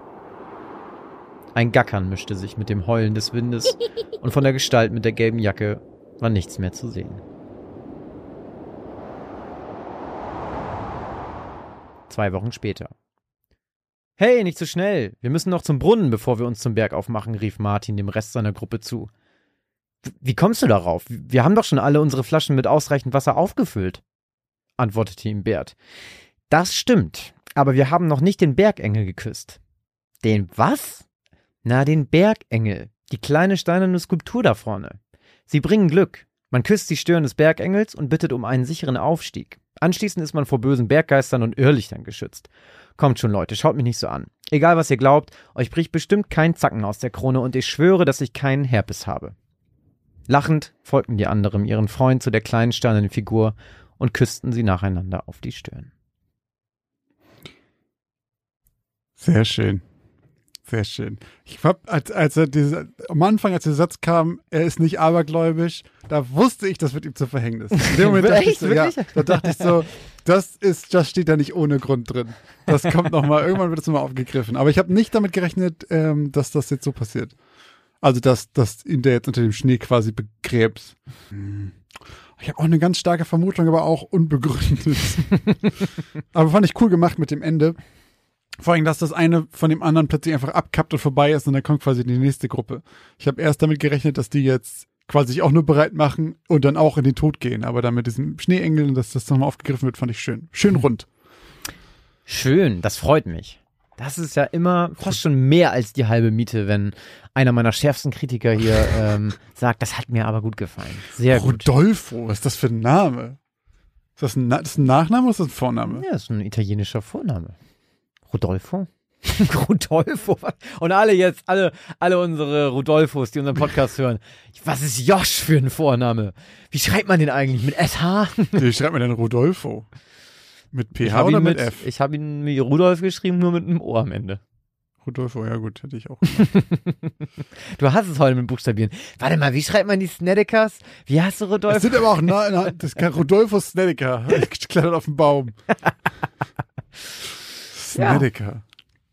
Ein Gackern mischte sich mit dem Heulen des Windes und von der Gestalt mit der gelben Jacke war nichts mehr zu sehen. Zwei Wochen später. Hey, nicht so schnell. Wir müssen noch zum Brunnen, bevor wir uns zum Berg aufmachen, rief Martin dem Rest seiner Gruppe zu. Wie kommst du darauf? Wir haben doch schon alle unsere Flaschen mit ausreichend Wasser aufgefüllt, antwortete ihm Bert. Das stimmt, aber wir haben noch nicht den Bergengel geküsst. Den was? Na, den Bergengel, die kleine steinerne Skulptur da vorne. Sie bringen Glück. Man küsst die Stirn des Bergengels und bittet um einen sicheren Aufstieg. Anschließend ist man vor bösen Berggeistern und Irrlichtern geschützt. Kommt schon, Leute, schaut mich nicht so an. Egal was ihr glaubt, euch bricht bestimmt kein Zacken aus der Krone und ich schwöre, dass ich keinen Herpes habe. Lachend folgten die anderen ihren Freund zu der kleinen steinernen Figur und küssten sie nacheinander auf die Stirn. Sehr schön. Sehr schön. Ich hab, als, als er diese, am Anfang, als der Satz kam, er ist nicht abergläubisch, da wusste ich, das wird ihm zu Verhängnis. In dem Moment dachte ich so, ja, da dachte ich so, das ist, das steht da nicht ohne Grund drin. Das kommt nochmal, irgendwann wird es nochmal aufgegriffen. Aber ich habe nicht damit gerechnet, ähm, dass das jetzt so passiert. Also, dass, dass ihn der jetzt unter dem Schnee quasi begräbt. Hm. Ich habe auch eine ganz starke Vermutung, aber auch unbegründet. aber fand ich cool gemacht mit dem Ende. Vor allem, dass das eine von dem anderen plötzlich einfach abkappt und vorbei ist und dann kommt quasi die nächste Gruppe. Ich habe erst damit gerechnet, dass die jetzt quasi sich auch nur bereit machen und dann auch in den Tod gehen. Aber dann mit diesem Schneeengel und dass das nochmal aufgegriffen wird, fand ich schön. Schön rund. Schön, das freut mich. Das ist ja immer fast schon mehr als die halbe Miete, wenn einer meiner schärfsten Kritiker hier ähm, sagt, das hat mir aber gut gefallen. Sehr gut. Rodolfo, was ist das für ein Name? Ist das ein, Na das ist ein Nachname oder ist das ein Vorname? Ja, das ist ein italienischer Vorname. Rodolfo? Rodolfo? Und alle jetzt, alle, alle unsere Rodolfos, die unseren Podcast hören. Was ist Josh für ein Vorname? Wie schreibt man den eigentlich? Mit SH? Wie schreibt man denn Rodolfo? Mit PH oder mit, mit F? Ich habe ihn mit Rudolf geschrieben, nur mit einem O am Ende. Rodolfo, ja gut, hätte ich auch. du hast es heute mit Buchstabieren. Warte mal, wie schreibt man die Snedekers? Wie hast du Rodolfo? Das sind aber auch, na, na, das kann Rodolfo Snedeker. Klettert auf den Baum. Snedeker.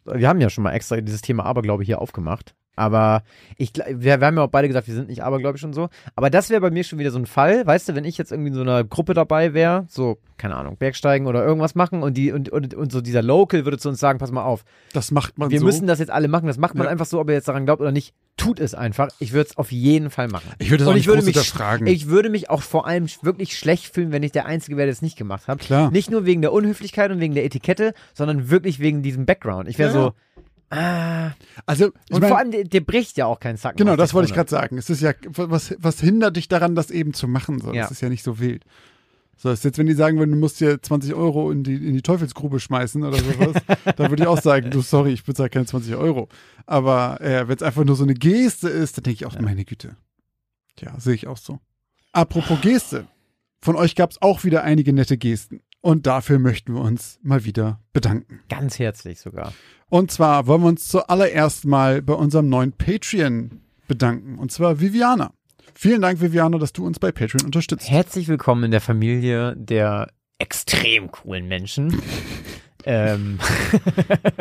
Ja. Wir haben ja schon mal extra dieses Thema Aberglaube hier aufgemacht. Aber ich, wir, wir haben ja auch beide gesagt, wir sind nicht abergläubisch und so. Aber das wäre bei mir schon wieder so ein Fall, weißt du, wenn ich jetzt irgendwie in so einer Gruppe dabei wäre, so, keine Ahnung, Bergsteigen oder irgendwas machen und die, und, und, und so dieser Local würde zu uns sagen, pass mal auf. Das macht man wir so. Wir müssen das jetzt alle machen. Das macht man ja. einfach so, ob ihr jetzt daran glaubt oder nicht. Tut es einfach. Ich würde es auf jeden Fall machen. Ich würde es auch nicht ich würde mich, fragen. Ich würde mich auch vor allem wirklich schlecht fühlen, wenn ich der Einzige wäre, der es nicht gemacht hat. Klar. Nicht nur wegen der Unhöflichkeit und wegen der Etikette, sondern wirklich wegen diesem Background. Ich wäre ja. so, Ah. Also, und mein, vor allem, der, der, bricht ja auch keinen Zacken. Genau, das wollte ich gerade sagen. Es ist ja, was, was hindert dich daran, das eben zu machen? So? Ja. Das ist ja nicht so wild. So, das ist jetzt, wenn die sagen würden, du musst dir 20 Euro in die, in die Teufelsgrube schmeißen oder sowas, dann würde ich auch sagen, du, sorry, ich bezahle keine 20 Euro. Aber äh, wenn es einfach nur so eine Geste ist, dann denke ich auch, meine Güte. Tja, sehe ich auch so. Apropos Geste. Von euch gab es auch wieder einige nette Gesten. Und dafür möchten wir uns mal wieder bedanken. Ganz herzlich sogar. Und zwar wollen wir uns zuallererst mal bei unserem neuen Patreon bedanken. Und zwar Viviana. Vielen Dank, Viviana, dass du uns bei Patreon unterstützt. Herzlich willkommen in der Familie der extrem coolen Menschen. ähm.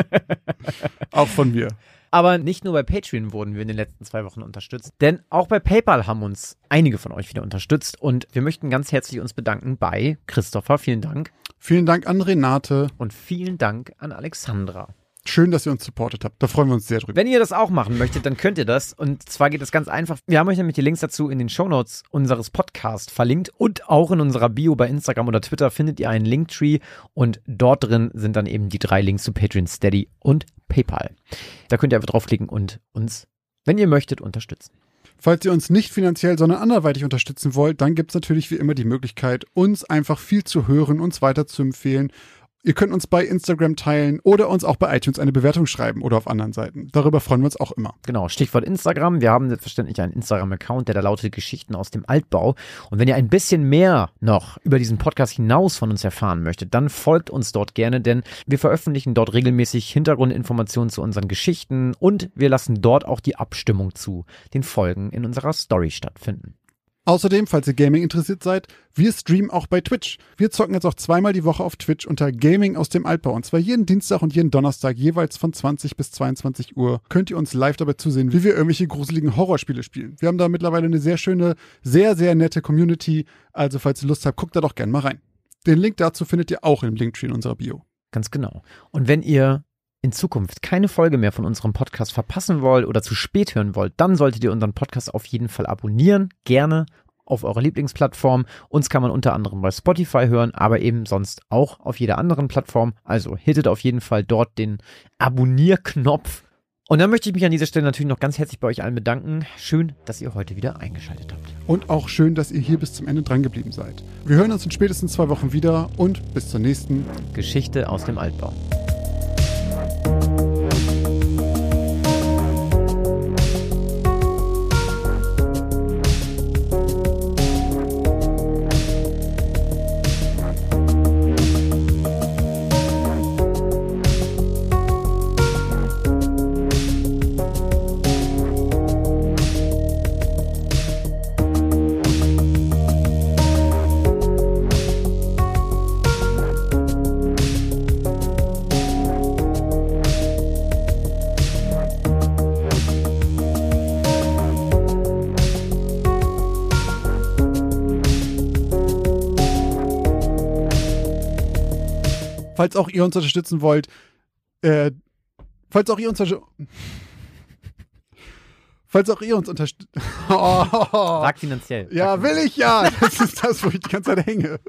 Auch von mir. Aber nicht nur bei Patreon wurden wir in den letzten zwei Wochen unterstützt, denn auch bei PayPal haben uns einige von euch wieder unterstützt und wir möchten ganz herzlich uns bedanken bei Christopher, vielen Dank. Vielen Dank an Renate. Und vielen Dank an Alexandra. Schön, dass ihr uns supportet habt. Da freuen wir uns sehr drüber. Wenn ihr das auch machen möchtet, dann könnt ihr das. Und zwar geht es ganz einfach. Wir haben euch nämlich die Links dazu in den Shownotes unseres Podcasts verlinkt und auch in unserer Bio bei Instagram oder Twitter findet ihr einen Linktree und dort drin sind dann eben die drei Links zu Patreon, Steady und PayPal. Da könnt ihr einfach draufklicken und uns, wenn ihr möchtet, unterstützen. Falls ihr uns nicht finanziell, sondern anderweitig unterstützen wollt, dann gibt es natürlich wie immer die Möglichkeit, uns einfach viel zu hören, uns weiter zu empfehlen Ihr könnt uns bei Instagram teilen oder uns auch bei iTunes eine Bewertung schreiben oder auf anderen Seiten. Darüber freuen wir uns auch immer. Genau, Stichwort Instagram. Wir haben selbstverständlich einen Instagram-Account, der da lautet Geschichten aus dem Altbau. Und wenn ihr ein bisschen mehr noch über diesen Podcast hinaus von uns erfahren möchtet, dann folgt uns dort gerne, denn wir veröffentlichen dort regelmäßig Hintergrundinformationen zu unseren Geschichten und wir lassen dort auch die Abstimmung zu den Folgen in unserer Story stattfinden. Außerdem, falls ihr Gaming interessiert seid, wir streamen auch bei Twitch. Wir zocken jetzt auch zweimal die Woche auf Twitch unter Gaming aus dem Altbau. Und zwar jeden Dienstag und jeden Donnerstag jeweils von 20 bis 22 Uhr könnt ihr uns live dabei zusehen, wie wir irgendwelche gruseligen Horrorspiele spielen. Wir haben da mittlerweile eine sehr schöne, sehr, sehr nette Community. Also falls ihr Lust habt, guckt da doch gerne mal rein. Den Link dazu findet ihr auch im Linktree in unserer Bio. Ganz genau. Und wenn ihr in Zukunft keine Folge mehr von unserem Podcast verpassen wollt oder zu spät hören wollt, dann solltet ihr unseren Podcast auf jeden Fall abonnieren, gerne auf eurer Lieblingsplattform. Uns kann man unter anderem bei Spotify hören, aber eben sonst auch auf jeder anderen Plattform. Also hittet auf jeden Fall dort den Abonnierknopf. Und dann möchte ich mich an dieser Stelle natürlich noch ganz herzlich bei euch allen bedanken. Schön, dass ihr heute wieder eingeschaltet habt. Und auch schön, dass ihr hier bis zum Ende dran geblieben seid. Wir hören uns in spätestens zwei Wochen wieder und bis zur nächsten Geschichte aus dem Altbau. Falls auch ihr uns unterstützen wollt, äh, falls auch ihr uns Falls auch ihr uns unterstützt. Oh. Sag finanziell. Ja, will ich ja. Das ist das, wo ich die ganze Zeit hänge.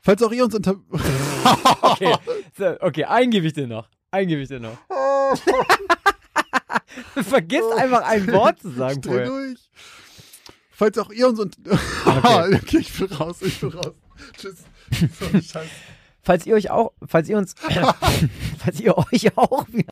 Falls auch ihr uns unter. okay, so, okay, ein gebe ich dir noch. Ein gebe ich dir noch. Vergiss einfach ein Wort zu sagen Dreh vorher. durch. Falls auch ihr uns und Okay. okay, ich bin raus, ich bin raus. Tschüss. Scheiße. Falls ihr euch auch, falls ihr uns, falls ihr euch auch wieder